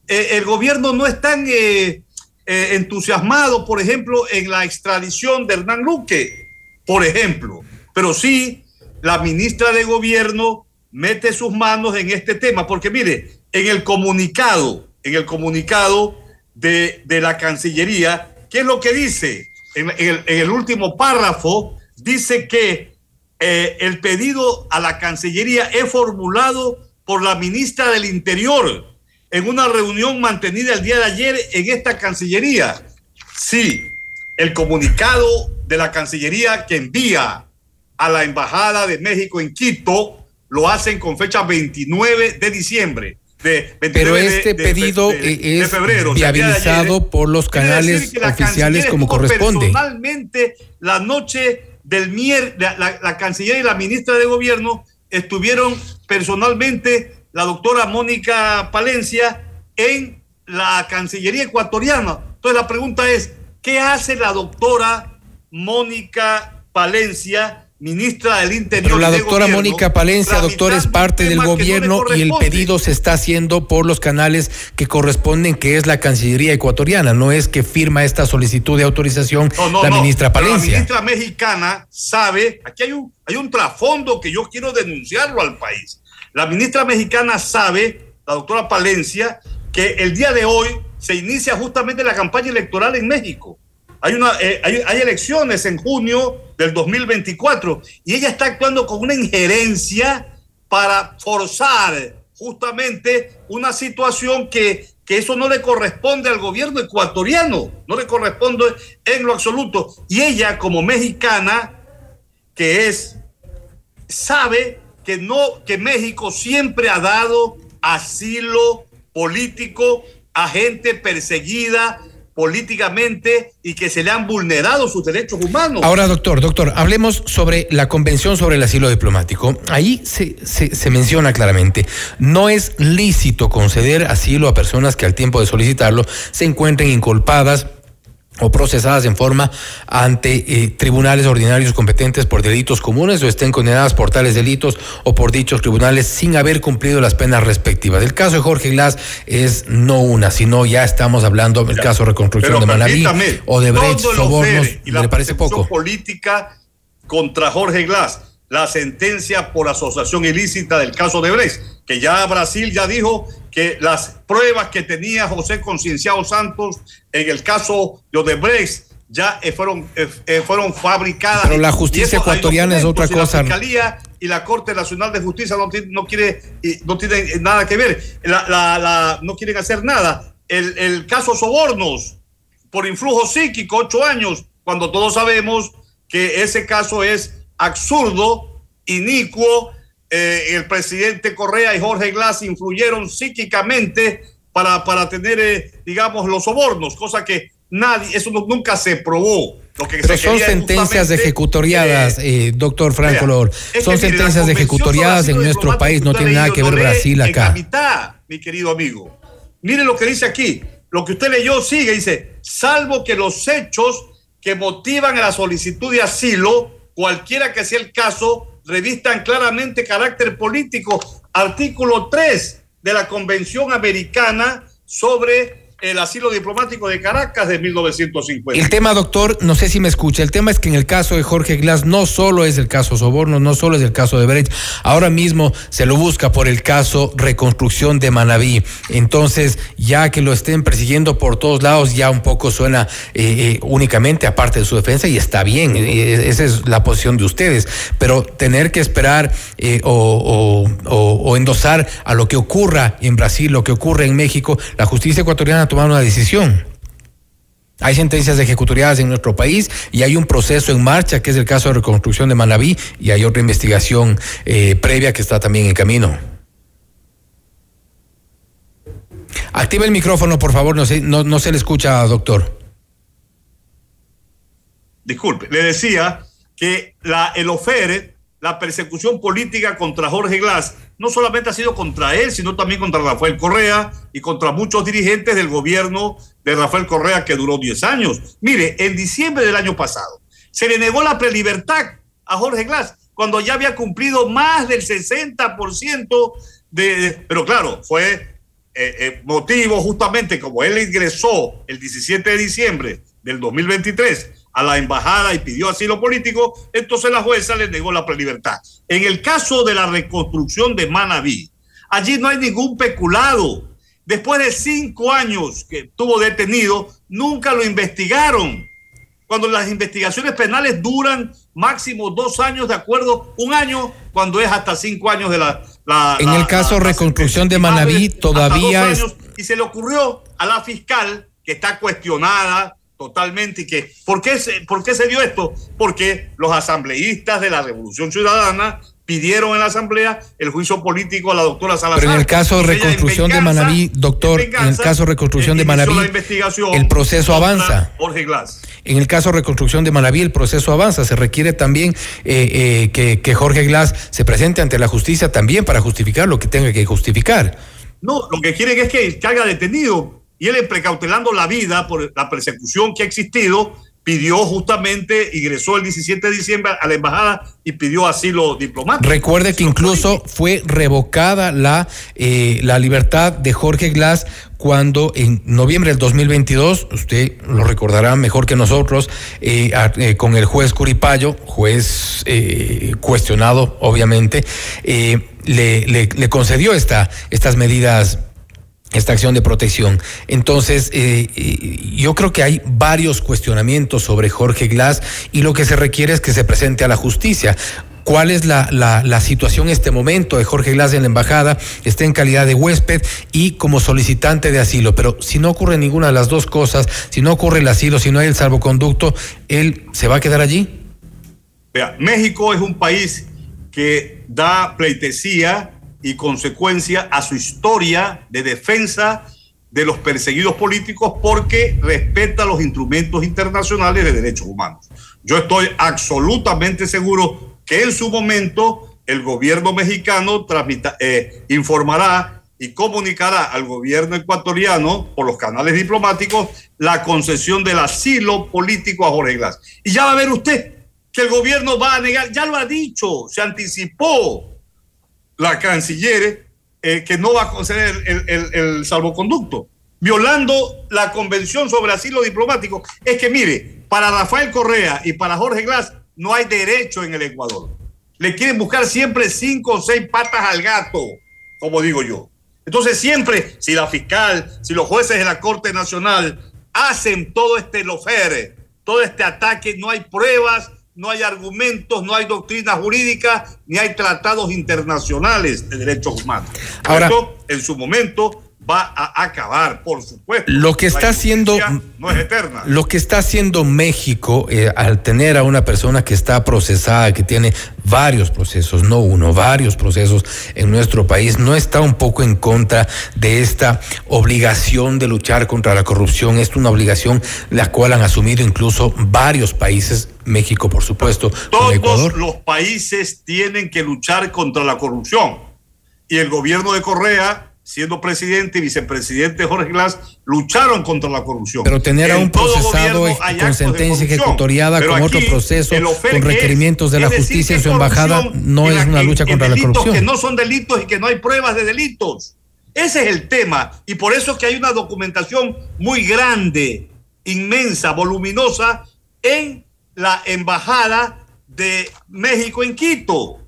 Eh, el gobierno no es tan eh, eh, entusiasmado, por ejemplo, en la extradición de Hernán Luque, por ejemplo, pero sí la ministra de gobierno mete sus manos en este tema, porque mire, en el comunicado, en el comunicado de, de la Cancillería, ¿qué es lo que dice? En, el último párrafo dice que eh, el pedido a la Cancillería es formulado por la ministra del Interior en una reunión mantenida el día de ayer en esta Cancillería. Sí, el comunicado de la Cancillería que envía a la Embajada de México en Quito lo hacen con fecha 29 de diciembre. de Pero este de, pedido de, es febrero, viabilizado o sea, por los canales oficiales como corresponde. Personalmente, la noche del mier, la, la, la, canciller y la ministra de gobierno estuvieron personalmente la doctora Mónica Palencia en la Cancillería ecuatoriana. Entonces la pregunta es, ¿qué hace la doctora Mónica Palencia? Ministra del Interior. Pero la doctora gobierno, Mónica Palencia, doctor, es parte del gobierno no y el pedido se está haciendo por los canales que corresponden, que es la Cancillería ecuatoriana, no es que firma esta solicitud de autorización no, no, la ministra Palencia. la ministra mexicana sabe, aquí hay un, hay un trasfondo que yo quiero denunciarlo al país. La ministra mexicana sabe, la doctora Palencia, que el día de hoy se inicia justamente la campaña electoral en México. Hay, una, eh, hay, hay, elecciones en junio del 2024 y ella está actuando con una injerencia para forzar justamente una situación que, que eso no le corresponde al gobierno ecuatoriano, no le corresponde en lo absoluto. Y ella como mexicana, que es, sabe que no, que México siempre ha dado asilo político a gente perseguida, políticamente y que se le han vulnerado sus derechos humanos. Ahora, doctor, doctor, hablemos sobre la Convención sobre el Asilo Diplomático. Ahí se, se, se, menciona claramente, no es lícito conceder asilo a personas que al tiempo de solicitarlo se encuentren inculpadas o procesadas en forma ante eh, tribunales ordinarios competentes por delitos comunes o estén condenadas por tales delitos o por dichos tribunales sin haber cumplido las penas respectivas. El caso de Jorge Glass es no una, sino ya estamos hablando del caso de reconstrucción de Manaví o de Brecht, sobornos, y la me parece poco. política contra Jorge Glass, la sentencia por asociación ilícita del caso de Brecht, que ya Brasil ya dijo que las pruebas que tenía José Concienciado Santos en el caso de Odebrecht ya fueron, eh, fueron fabricadas. Pero la justicia ecuatoriana es otra cosa. La Fiscalía y la Corte Nacional de Justicia no, no quiere no tienen nada que ver, la, la, la, no quieren hacer nada. El, el caso Sobornos por influjo psíquico, ocho años, cuando todos sabemos que ese caso es absurdo, inicuo, eh, el presidente Correa y Jorge Glass influyeron psíquicamente para, para tener, eh, digamos, los sobornos, cosa que nadie, eso no, nunca se probó. Lo que Pero son sentencias ejecutoriadas, eh, doctor Franco Lor. Son sentencias ejecutoriadas en nuestro país, no tiene nada que ver Brasil acá. En la mitad, mi querido amigo. Mire lo que dice aquí. Lo que usted leyó sigue, dice, salvo que los hechos que motivan a la solicitud de asilo, cualquiera que sea el caso, revistan claramente carácter político. Artículo 3 de la Convención Americana sobre el asilo diplomático de Caracas de 1950. El tema, doctor, no sé si me escucha, el tema es que en el caso de Jorge Glass no solo es el caso Soborno, no solo es el caso de Brecht, ahora mismo se lo busca por el caso reconstrucción de Manaví. Entonces, ya que lo estén persiguiendo por todos lados, ya un poco suena eh, eh, únicamente aparte de su defensa y está bien, eh, esa es la posición de ustedes, pero tener que esperar eh, o, o endosar a lo que ocurra en Brasil, lo que ocurre en México, la justicia ecuatoriana tomar una decisión. Hay sentencias ejecutoriadas en nuestro país y hay un proceso en marcha, que es el caso de reconstrucción de Manaví, y hay otra investigación eh, previa que está también en camino. Activa el micrófono, por favor, no se, no, no se le escucha, doctor. Disculpe, le decía que la, el OFERE, la persecución política contra Jorge Glass, no solamente ha sido contra él, sino también contra Rafael Correa y contra muchos dirigentes del gobierno de Rafael Correa que duró 10 años. Mire, en diciembre del año pasado se le negó la prelibertad a Jorge Glass cuando ya había cumplido más del 60% de. Pero claro, fue eh, eh, motivo justamente como él ingresó el 17 de diciembre del 2023 a la embajada y pidió asilo político, entonces la jueza le negó la prelibertad. En el caso de la reconstrucción de Manaví, allí no hay ningún peculado. Después de cinco años que estuvo detenido, nunca lo investigaron. Cuando las investigaciones penales duran máximo dos años, de acuerdo, un año, cuando es hasta cinco años de la... la en la, el caso la, reconstrucción de Manaví, todavía es... Y se le ocurrió a la fiscal, que está cuestionada, totalmente y que ¿por qué, se, ¿por qué se dio esto? Porque los asambleístas de la Revolución Ciudadana pidieron en la Asamblea el juicio político a la doctora Salazar. Pero en el caso de reconstrucción de Manaví, doctor, en, el caso de reconstrucción de Manaví, el proceso avanza. Jorge Glass. En el caso de reconstrucción de Manaví, el proceso avanza. Se requiere también eh, eh, que, que Jorge Glass se presente ante la justicia también para justificar lo que tenga que justificar. No, lo que quieren es que caiga detenido y él precautelando la vida por la persecución que ha existido pidió justamente, ingresó el 17 de diciembre a la embajada y pidió asilo diplomático. Recuerde que incluso fue revocada la, eh, la libertad de Jorge Glass cuando en noviembre del 2022, usted lo recordará mejor que nosotros, eh, eh, con el juez Curipayo, juez cuestionado obviamente, le, le, le, concedió esta, estas medidas esta acción de protección. Entonces, eh, yo creo que hay varios cuestionamientos sobre Jorge Glass y lo que se requiere es que se presente a la justicia. ¿Cuál es la, la, situación en este momento de Jorge Glass en la embajada? Está en calidad de huésped y como solicitante de asilo. Pero si no ocurre ninguna de las dos cosas, si no ocurre el asilo, si no hay el salvoconducto, ¿él se va a quedar allí? Vea, México es un país que da pleitesía y consecuencia a su historia de defensa de los perseguidos políticos porque respeta los instrumentos internacionales de derechos humanos. Yo estoy absolutamente seguro que en su momento el gobierno mexicano eh, informará y comunicará al gobierno ecuatoriano por los canales diplomáticos la concesión del asilo político a Jorge Glass. Y ya va a ver usted que el gobierno va a negar, ya lo ha dicho, se anticipó la canciller eh, que no va a conceder el, salvoconducto, violando la convención sobre asilo diplomático. Es que mire, para Rafael Correa y para Jorge Glass no hay derecho en el Ecuador. Le quieren buscar siempre cinco o seis patas al gato, como digo yo. Entonces siempre, si la fiscal, si los jueces de la Corte Nacional hacen todo este lofere, todo este ataque, no hay pruebas, no hay argumentos, no hay doctrina jurídica, ni hay tratados internacionales de derechos humanos. Ahora, Esto, en su momento, va a acabar, por supuesto. Lo que está haciendo no es eterna. Lo que está haciendo México eh, al tener a una persona que está procesada, que tiene varios procesos, no uno, varios procesos en nuestro país, no está un poco en contra de esta obligación de luchar contra la corrupción. Es una obligación la cual han asumido incluso varios países, México por supuesto, Todos los países tienen que luchar contra la corrupción. Y el gobierno de Correa siendo presidente y vicepresidente Jorge Glass, lucharon contra la corrupción. Pero tener a un procesado con sentencia ejecutoriada, con otro proceso, con requerimientos de la justicia en su embajada, no es una lucha contra la corrupción. Que no son delitos y que no hay pruebas de delitos. Ese es el tema. Y por eso es que hay una documentación muy grande, inmensa, voluminosa en la embajada de México en Quito.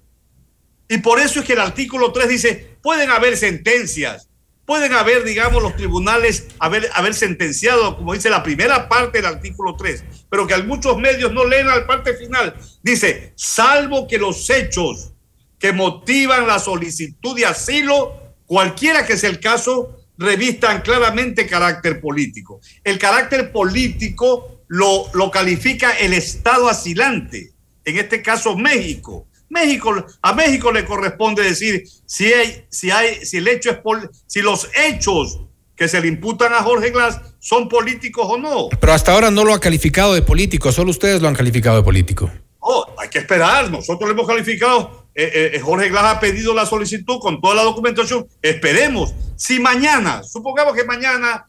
Y por eso es que el artículo 3 dice, pueden haber sentencias, pueden haber, digamos, los tribunales haber, sentenciado, como dice la primera parte del artículo 3, pero que muchos medios no leen la parte final. Dice, salvo que los hechos que motivan la solicitud de asilo, cualquiera que sea el caso, revistan claramente carácter político. El carácter político lo, lo califica el Estado asilante, en este caso México. México, a México le corresponde decir si hay, si hay, si el hecho es si los hechos que se le imputan a Jorge Glass son políticos o no. Pero hasta ahora no lo ha calificado de político, solo ustedes lo han calificado de político. Oh, hay que esperar, nosotros lo hemos calificado. Eh, eh, eh, Jorge Glass ha pedido la solicitud con toda la documentación. Esperemos. Si mañana, supongamos que mañana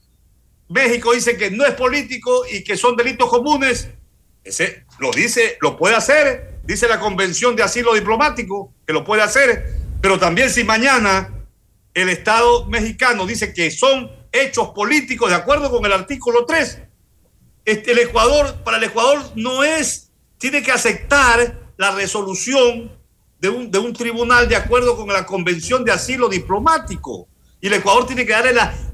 México dice que no es político y que son delitos comunes, ese lo dice, lo puede hacer dice la Convención de Asilo Diplomático, que lo puede hacer, pero también si mañana el Estado mexicano dice que son hechos políticos de acuerdo con el artículo 3, este, el Ecuador, para el Ecuador no es, tiene que aceptar la resolución de un, tribunal de acuerdo con la Convención de Asilo Diplomático. Y el Ecuador tiene que darle,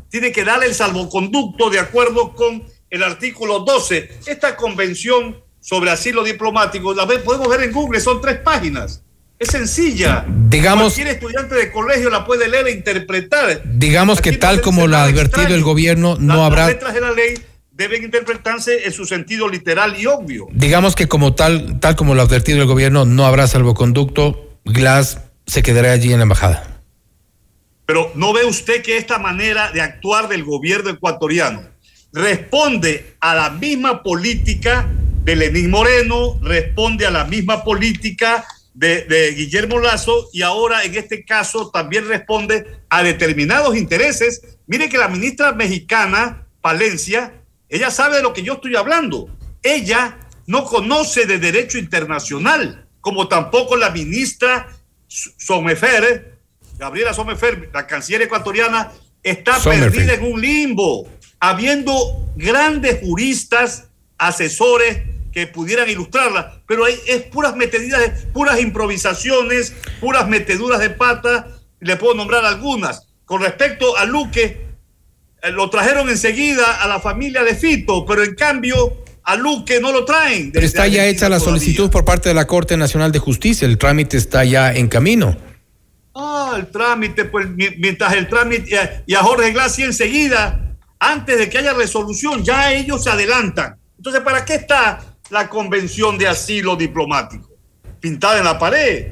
tiene que darle el salvoconducto de acuerdo con el artículo 12. Esta convención sobre asilo diplomático, la podemos ver en Google, son tres páginas. Es sencilla. Digamos, Cualquier estudiante de colegio la puede leer e interpretar. Digamos que tal como lo ha advertido el gobierno, no habrá... Las letras de la ley deben interpretarse en su sentido literal y obvio. Digamos que como tal, tal como lo ha advertido el gobierno, no habrá salvoconducto Glass se quedará allí en la embajada. Pero ¿no ve usted que esta manera de actuar del gobierno ecuatoriano responde a la misma política de Lenín Moreno, responde a la misma política de, Guillermo Lazo y ahora en este caso también responde a determinados intereses. Mire que la ministra mexicana, Palencia, ella sabe de lo que yo estoy hablando. Ella no conoce de derecho internacional, como tampoco la ministra Somefer, Gabriela Somefer, la canciller ecuatoriana, está perdida en un limbo, habiendo grandes juristas, asesores que pudieran ilustrarla, pero hay, es puras metedidas, puras improvisaciones, puras meteduras de pata, le puedo nombrar algunas. Con respecto a Luque, eh, lo trajeron enseguida a la familia de Fito, pero en cambio a Luque no lo traen. Pero está ya hecha la solicitud por parte de la Corte Nacional de Justicia, el trámite está ya en camino. Ah, el trámite, pues mientras el trámite, y a Jorge Glass enseguida, antes de que haya resolución, ya ellos se adelantan. Entonces, ¿para qué está la convención de asilo diplomático, pintada en la pared.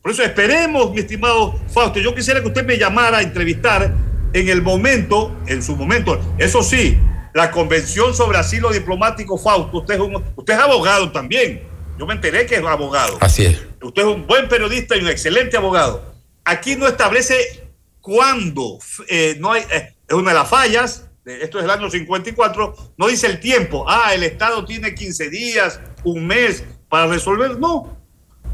Por eso esperemos, mi estimado Fausto, yo quisiera que usted me llamara a entrevistar en el momento, en su momento, eso sí, la convención sobre asilo diplomático, Fausto, usted es, usted es abogado también. Yo me enteré que es abogado. Así es. Usted es un buen periodista y un excelente abogado. Aquí no establece cuándo, eh, no hay, eh, es una de las fallas, esto es el año 54, no dice el tiempo, ah, el Estado tiene 15 días, un mes para resolver, no.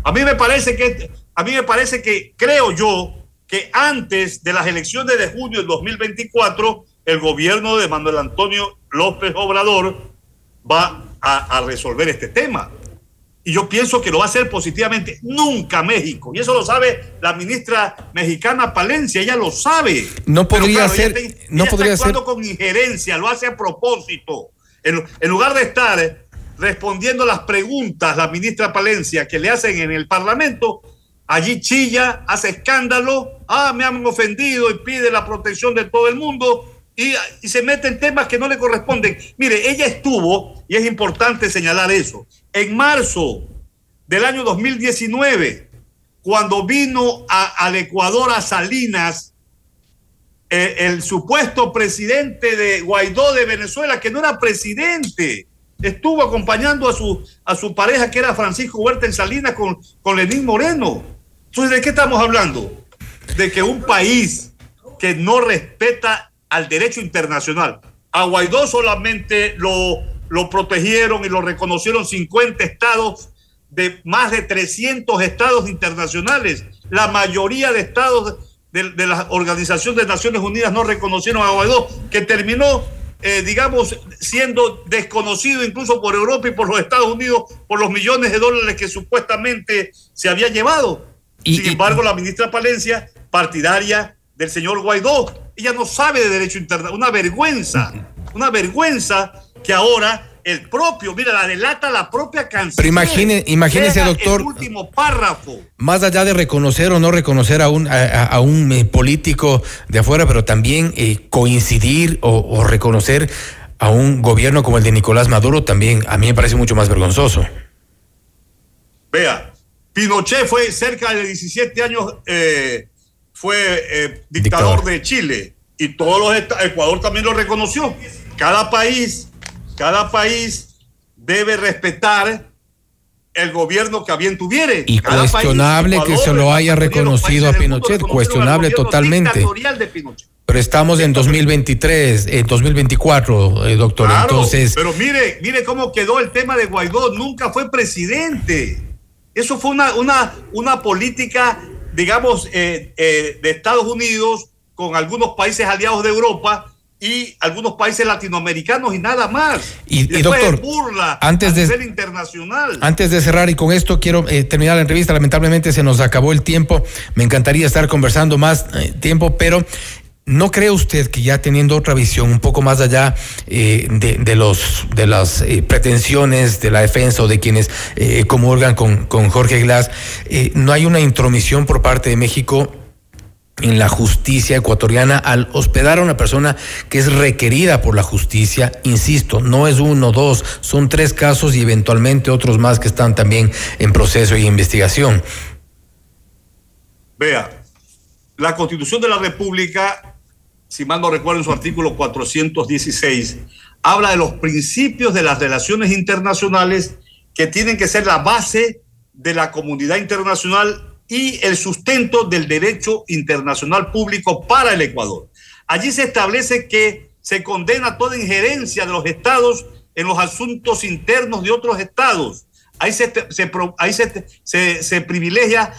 A mí me parece que, a mí me parece que, creo yo, que antes de las elecciones de junio del 2024, el gobierno de Manuel Antonio López Obrador va a resolver este tema y yo pienso que lo va a hacer positivamente. Nunca México. Y eso lo sabe la ministra mexicana Palencia, ella lo sabe. No podría ser. no podría está actuando con injerencia, lo hace a propósito. En, en, lugar de estar respondiendo las preguntas, la ministra Palencia, que le hacen en el Parlamento, allí chilla, hace escándalo, ah, me han ofendido y pide la protección de todo el mundo. Y, se mete en temas que no le corresponden. Mire, ella estuvo, y es importante señalar eso, en marzo del año 2019, cuando vino al Ecuador a Salinas, eh, el supuesto presidente de Guaidó de Venezuela, que no era presidente, estuvo acompañando a su, a su pareja, que era Francisco Huerta en Salinas, con, con Lenín Moreno. Entonces, ¿de qué estamos hablando? De que un país que no respeta al derecho internacional, a Guaidó solamente lo lo protegieron y lo reconocieron 50 estados de más de 300 estados internacionales. La mayoría de estados de, de la Organización de Naciones Unidas no reconocieron a Guaidó, que terminó, eh, digamos, siendo desconocido incluso por Europa y por los Estados Unidos por los millones de dólares que supuestamente se había llevado. Sin embargo, la ministra Palencia, partidaria del señor Guaidó, ella no sabe de derecho internacional, una vergüenza, una vergüenza que ahora el propio, mira, la delata la propia canción. Pero imagine, imagínese, doctor. El último párrafo. Más allá de reconocer o no reconocer a un, a, un eh, político de afuera, pero también eh, coincidir o, reconocer a un gobierno como el de Nicolás Maduro, también a mí me parece mucho más vergonzoso. Vea, Pinochet fue cerca de 17 años, eh, fue dictador, de Chile y todos los Ecuador también lo reconoció. Cada país cada país debe respetar el gobierno que a bien tuviere. Y cuestionable que se lo haya reconocido a Pinochet, cuestionable totalmente. Pero estamos en 2023, en 2024, eh, doctor. Entonces. Pero mire, mire cómo quedó el tema de Guaidó. Nunca fue presidente. Eso fue una, una, una política, digamos, eh, eh, de Estados Unidos con algunos países aliados de Europa y algunos países latinoamericanos y nada más. Y, doctor, burla antes de ser internacional. Antes de cerrar y con esto quiero eh, terminar la entrevista. Lamentablemente se nos acabó el tiempo. Me encantaría estar conversando más eh, tiempo, pero ¿No cree usted que ya teniendo otra visión un poco más allá eh, de, los de las pretensiones de la defensa o de quienes comulgan con, con Jorge Glass, no hay una intromisión por parte de México en la justicia ecuatoriana al hospedar a una persona que es requerida por la justicia, insisto, no es uno, dos, son tres casos y eventualmente otros más que están también en proceso y investigación. Vea, la Constitución de la República, si mal no recuerdo en su artículo 416, habla de los principios de las relaciones internacionales que tienen que ser la base de la comunidad internacional y el sustento del derecho internacional público para el Ecuador. Allí se establece que se condena toda injerencia de los estados en los asuntos internos de otros estados. Ahí se, privilegia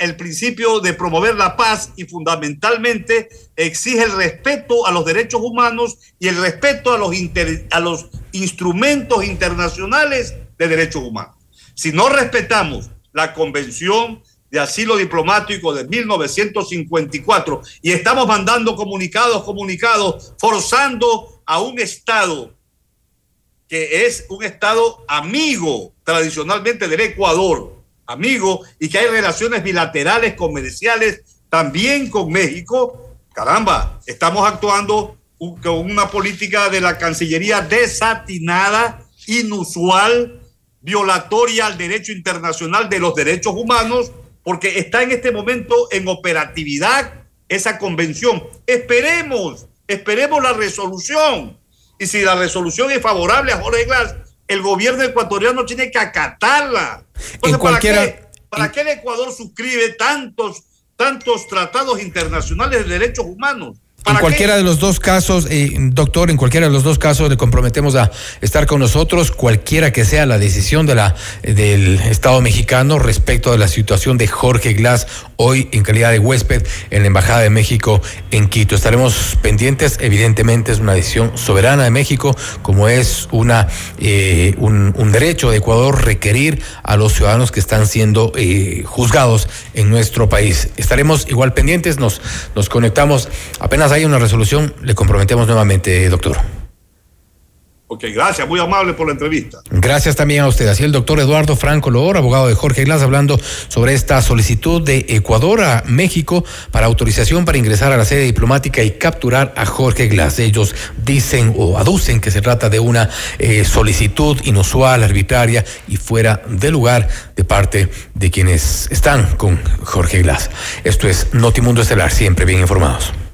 el principio de promover la paz y fundamentalmente exige el respeto a los derechos humanos y el respeto a los, a los instrumentos internacionales de derechos humanos. Si no respetamos la Convención de Asilo Diplomático de 1954 y estamos mandando comunicados, comunicados, forzando a un Estado que es un Estado amigo tradicionalmente del Ecuador, amigo, y que hay relaciones bilaterales, comerciales también con México, caramba, estamos actuando con una política de la Cancillería desatinada, inusual, violatoria al derecho internacional de los derechos humanos, porque está en este momento en operatividad esa convención. Esperemos, esperemos la resolución. Y si la resolución es favorable a Jorge Glass, el gobierno ecuatoriano tiene que acatarla. Entonces, ¿para, qué, ¿para qué el Ecuador suscribe tantos, tantos tratados internacionales de derechos humanos? En cualquiera de los dos casos, eh, doctor, en cualquiera de los dos casos le comprometemos a estar con nosotros, cualquiera que sea la decisión de la, del Estado mexicano respecto de la situación de Jorge Glass hoy en calidad de huésped en la Embajada de México en Quito. Estaremos pendientes, evidentemente es una decisión soberana de México, como es una eh, un, un, derecho de Ecuador requerir a los ciudadanos que están siendo eh, juzgados en nuestro país. Estaremos igual pendientes, nos, nos conectamos apenas hay una resolución, le comprometemos nuevamente, doctor. Ok, gracias, muy amable por la entrevista. Gracias también a usted. Así el doctor Eduardo Franco Loor, abogado de Jorge Glass, hablando sobre esta solicitud de Ecuador a México para autorización para ingresar a la sede diplomática y capturar a Jorge Glass. Ellos dicen o aducen que se trata de una eh, solicitud inusual, arbitraria y fuera de lugar de parte de quienes están con Jorge Glass. Esto es Notimundo Estelar, siempre bien informados.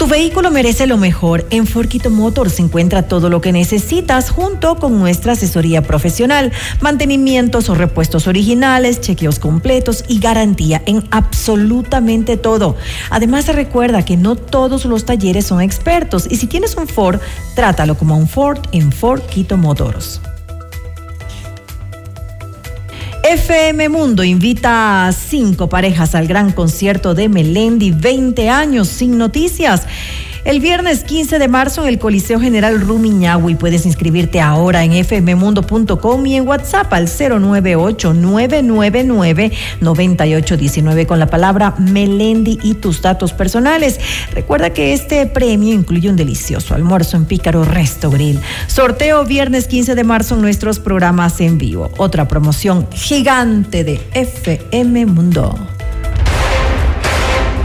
Tu vehículo merece lo mejor. En Forquito Motors se encuentra todo lo que necesitas junto con nuestra asesoría profesional, mantenimientos o repuestos originales, chequeos completos y garantía en absolutamente todo. Además recuerda que no todos los talleres son expertos y si tienes un Ford, trátalo como un Ford en Forquito Motors. FM Mundo invita a cinco parejas al gran concierto de Melendi, 20 años sin noticias. El viernes 15 de marzo en el Coliseo General Rumiñahui puedes inscribirte ahora en fmmundo.com y en WhatsApp al 098-999-9819 con la palabra Melendi y tus datos personales. Recuerda que este premio incluye un delicioso almuerzo en Pícaro Resto Grill. Sorteo viernes 15 de marzo en nuestros programas en vivo. Otra promoción gigante de FM Mundo.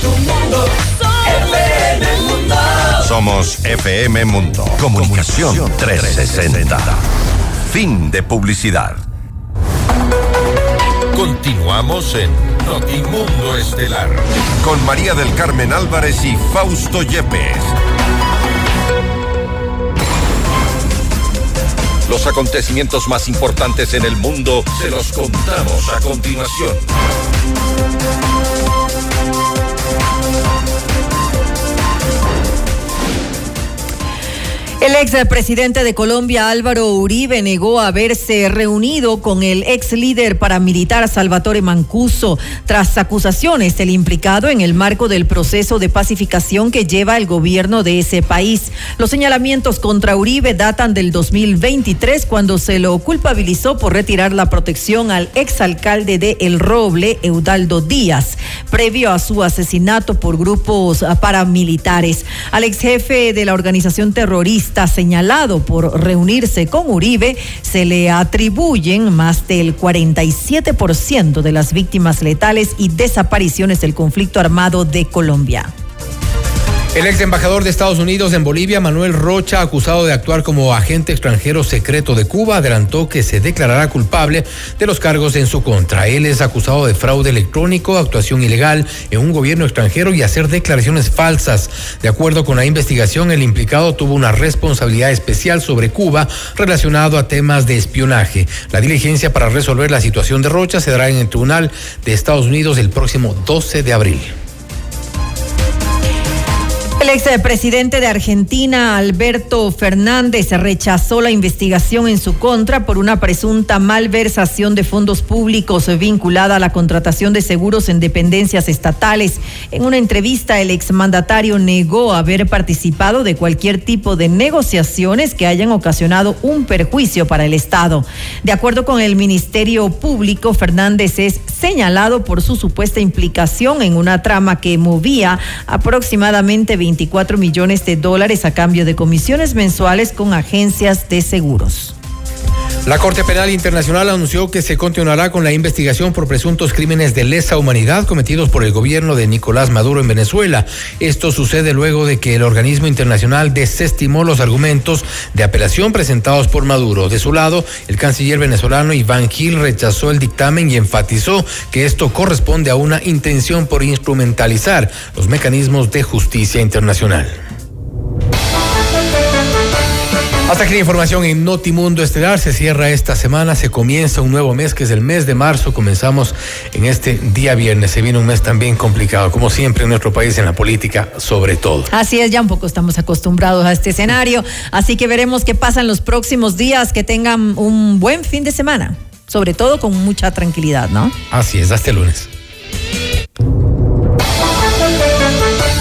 tu mundo. FM Mundo. Somos FM Mundo. Comunicación 360. Fin de publicidad. Continuamos en Notimundo Estelar con María del Carmen Álvarez y Fausto Yepes. Los acontecimientos más importantes en el mundo se los contamos a continuación. El ex presidente de Colombia, Álvaro Uribe, negó haberse reunido con el ex líder paramilitar Salvatore Mancuso tras acusaciones del implicado en el marco del proceso de pacificación que lleva el gobierno de ese país. Los señalamientos contra Uribe datan del 2023 cuando se lo culpabilizó por retirar la protección al ex alcalde de El Roble, Eudaldo Díaz, previo a su asesinato por grupos paramilitares. Al ex jefe de la organización terrorista señalado por reunirse con Uribe, se le atribuyen más del 47% de las víctimas letales y desapariciones del conflicto armado de Colombia. El ex embajador de Estados Unidos en Bolivia, Manuel Rocha, acusado de actuar como agente extranjero secreto de Cuba, adelantó que se declarará culpable de los cargos en su contra. Él es acusado de fraude electrónico, actuación ilegal en un gobierno extranjero y hacer declaraciones falsas. De acuerdo con la investigación, el implicado tuvo una responsabilidad especial sobre Cuba relacionado a temas de espionaje. La diligencia para resolver la situación de Rocha se dará en el Tribunal de Estados Unidos el próximo 12 de abril. El expresidente de Argentina, Alberto Fernández, rechazó la investigación en su contra por una presunta malversación de fondos públicos vinculada a la contratación de seguros en dependencias estatales. En una entrevista, el exmandatario negó haber participado de cualquier tipo de negociaciones que hayan ocasionado un perjuicio para el Estado. De acuerdo con el Ministerio Público, Fernández es señalado por su supuesta implicación en una trama que movía aproximadamente 24 millones de dólares a cambio de comisiones mensuales con agencias de seguros. La Corte Penal Internacional anunció que se continuará con la investigación por presuntos crímenes de lesa humanidad cometidos por el gobierno de Nicolás Maduro en Venezuela. Esto sucede luego de que el organismo internacional desestimó los argumentos de apelación presentados por Maduro. De su lado, el canciller venezolano Iván Gil rechazó el dictamen y enfatizó que esto corresponde a una intención por instrumentalizar los mecanismos de justicia internacional. Hasta aquí la información en Notimundo Estelar. Se cierra esta semana, se comienza un nuevo mes que es el mes de marzo. Comenzamos en este día viernes. Se viene un mes también complicado, como siempre en nuestro país, en la política, sobre todo. Así es, ya un poco estamos acostumbrados a este escenario. Así que veremos qué pasa en los próximos días. Que tengan un buen fin de semana, sobre todo con mucha tranquilidad, ¿no? Así es, hasta el lunes.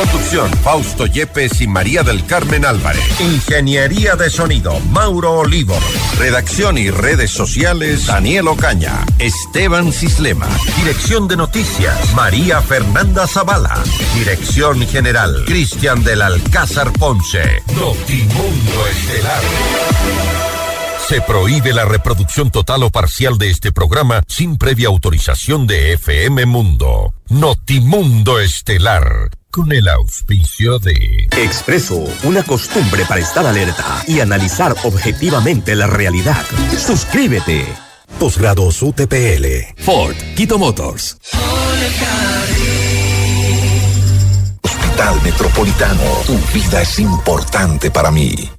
Conducción, Fausto Yepes y María del Carmen Álvarez. Ingeniería de sonido, Mauro Olivo. Redacción y redes sociales, Daniel Ocaña. Esteban Cislema. Dirección de noticias, María Fernanda Zavala. Dirección general, Cristian del Alcázar Ponce. Notimundo Estelar. Se prohíbe la reproducción total o parcial de este programa sin previa autorización de FM Mundo. Notimundo Estelar. Con el auspicio de Expreso, una costumbre para estar alerta y analizar objetivamente la realidad. Suscríbete. Posgrados UTPL. Ford, Quito Motors. Hospital Metropolitano, tu vida es importante para mí.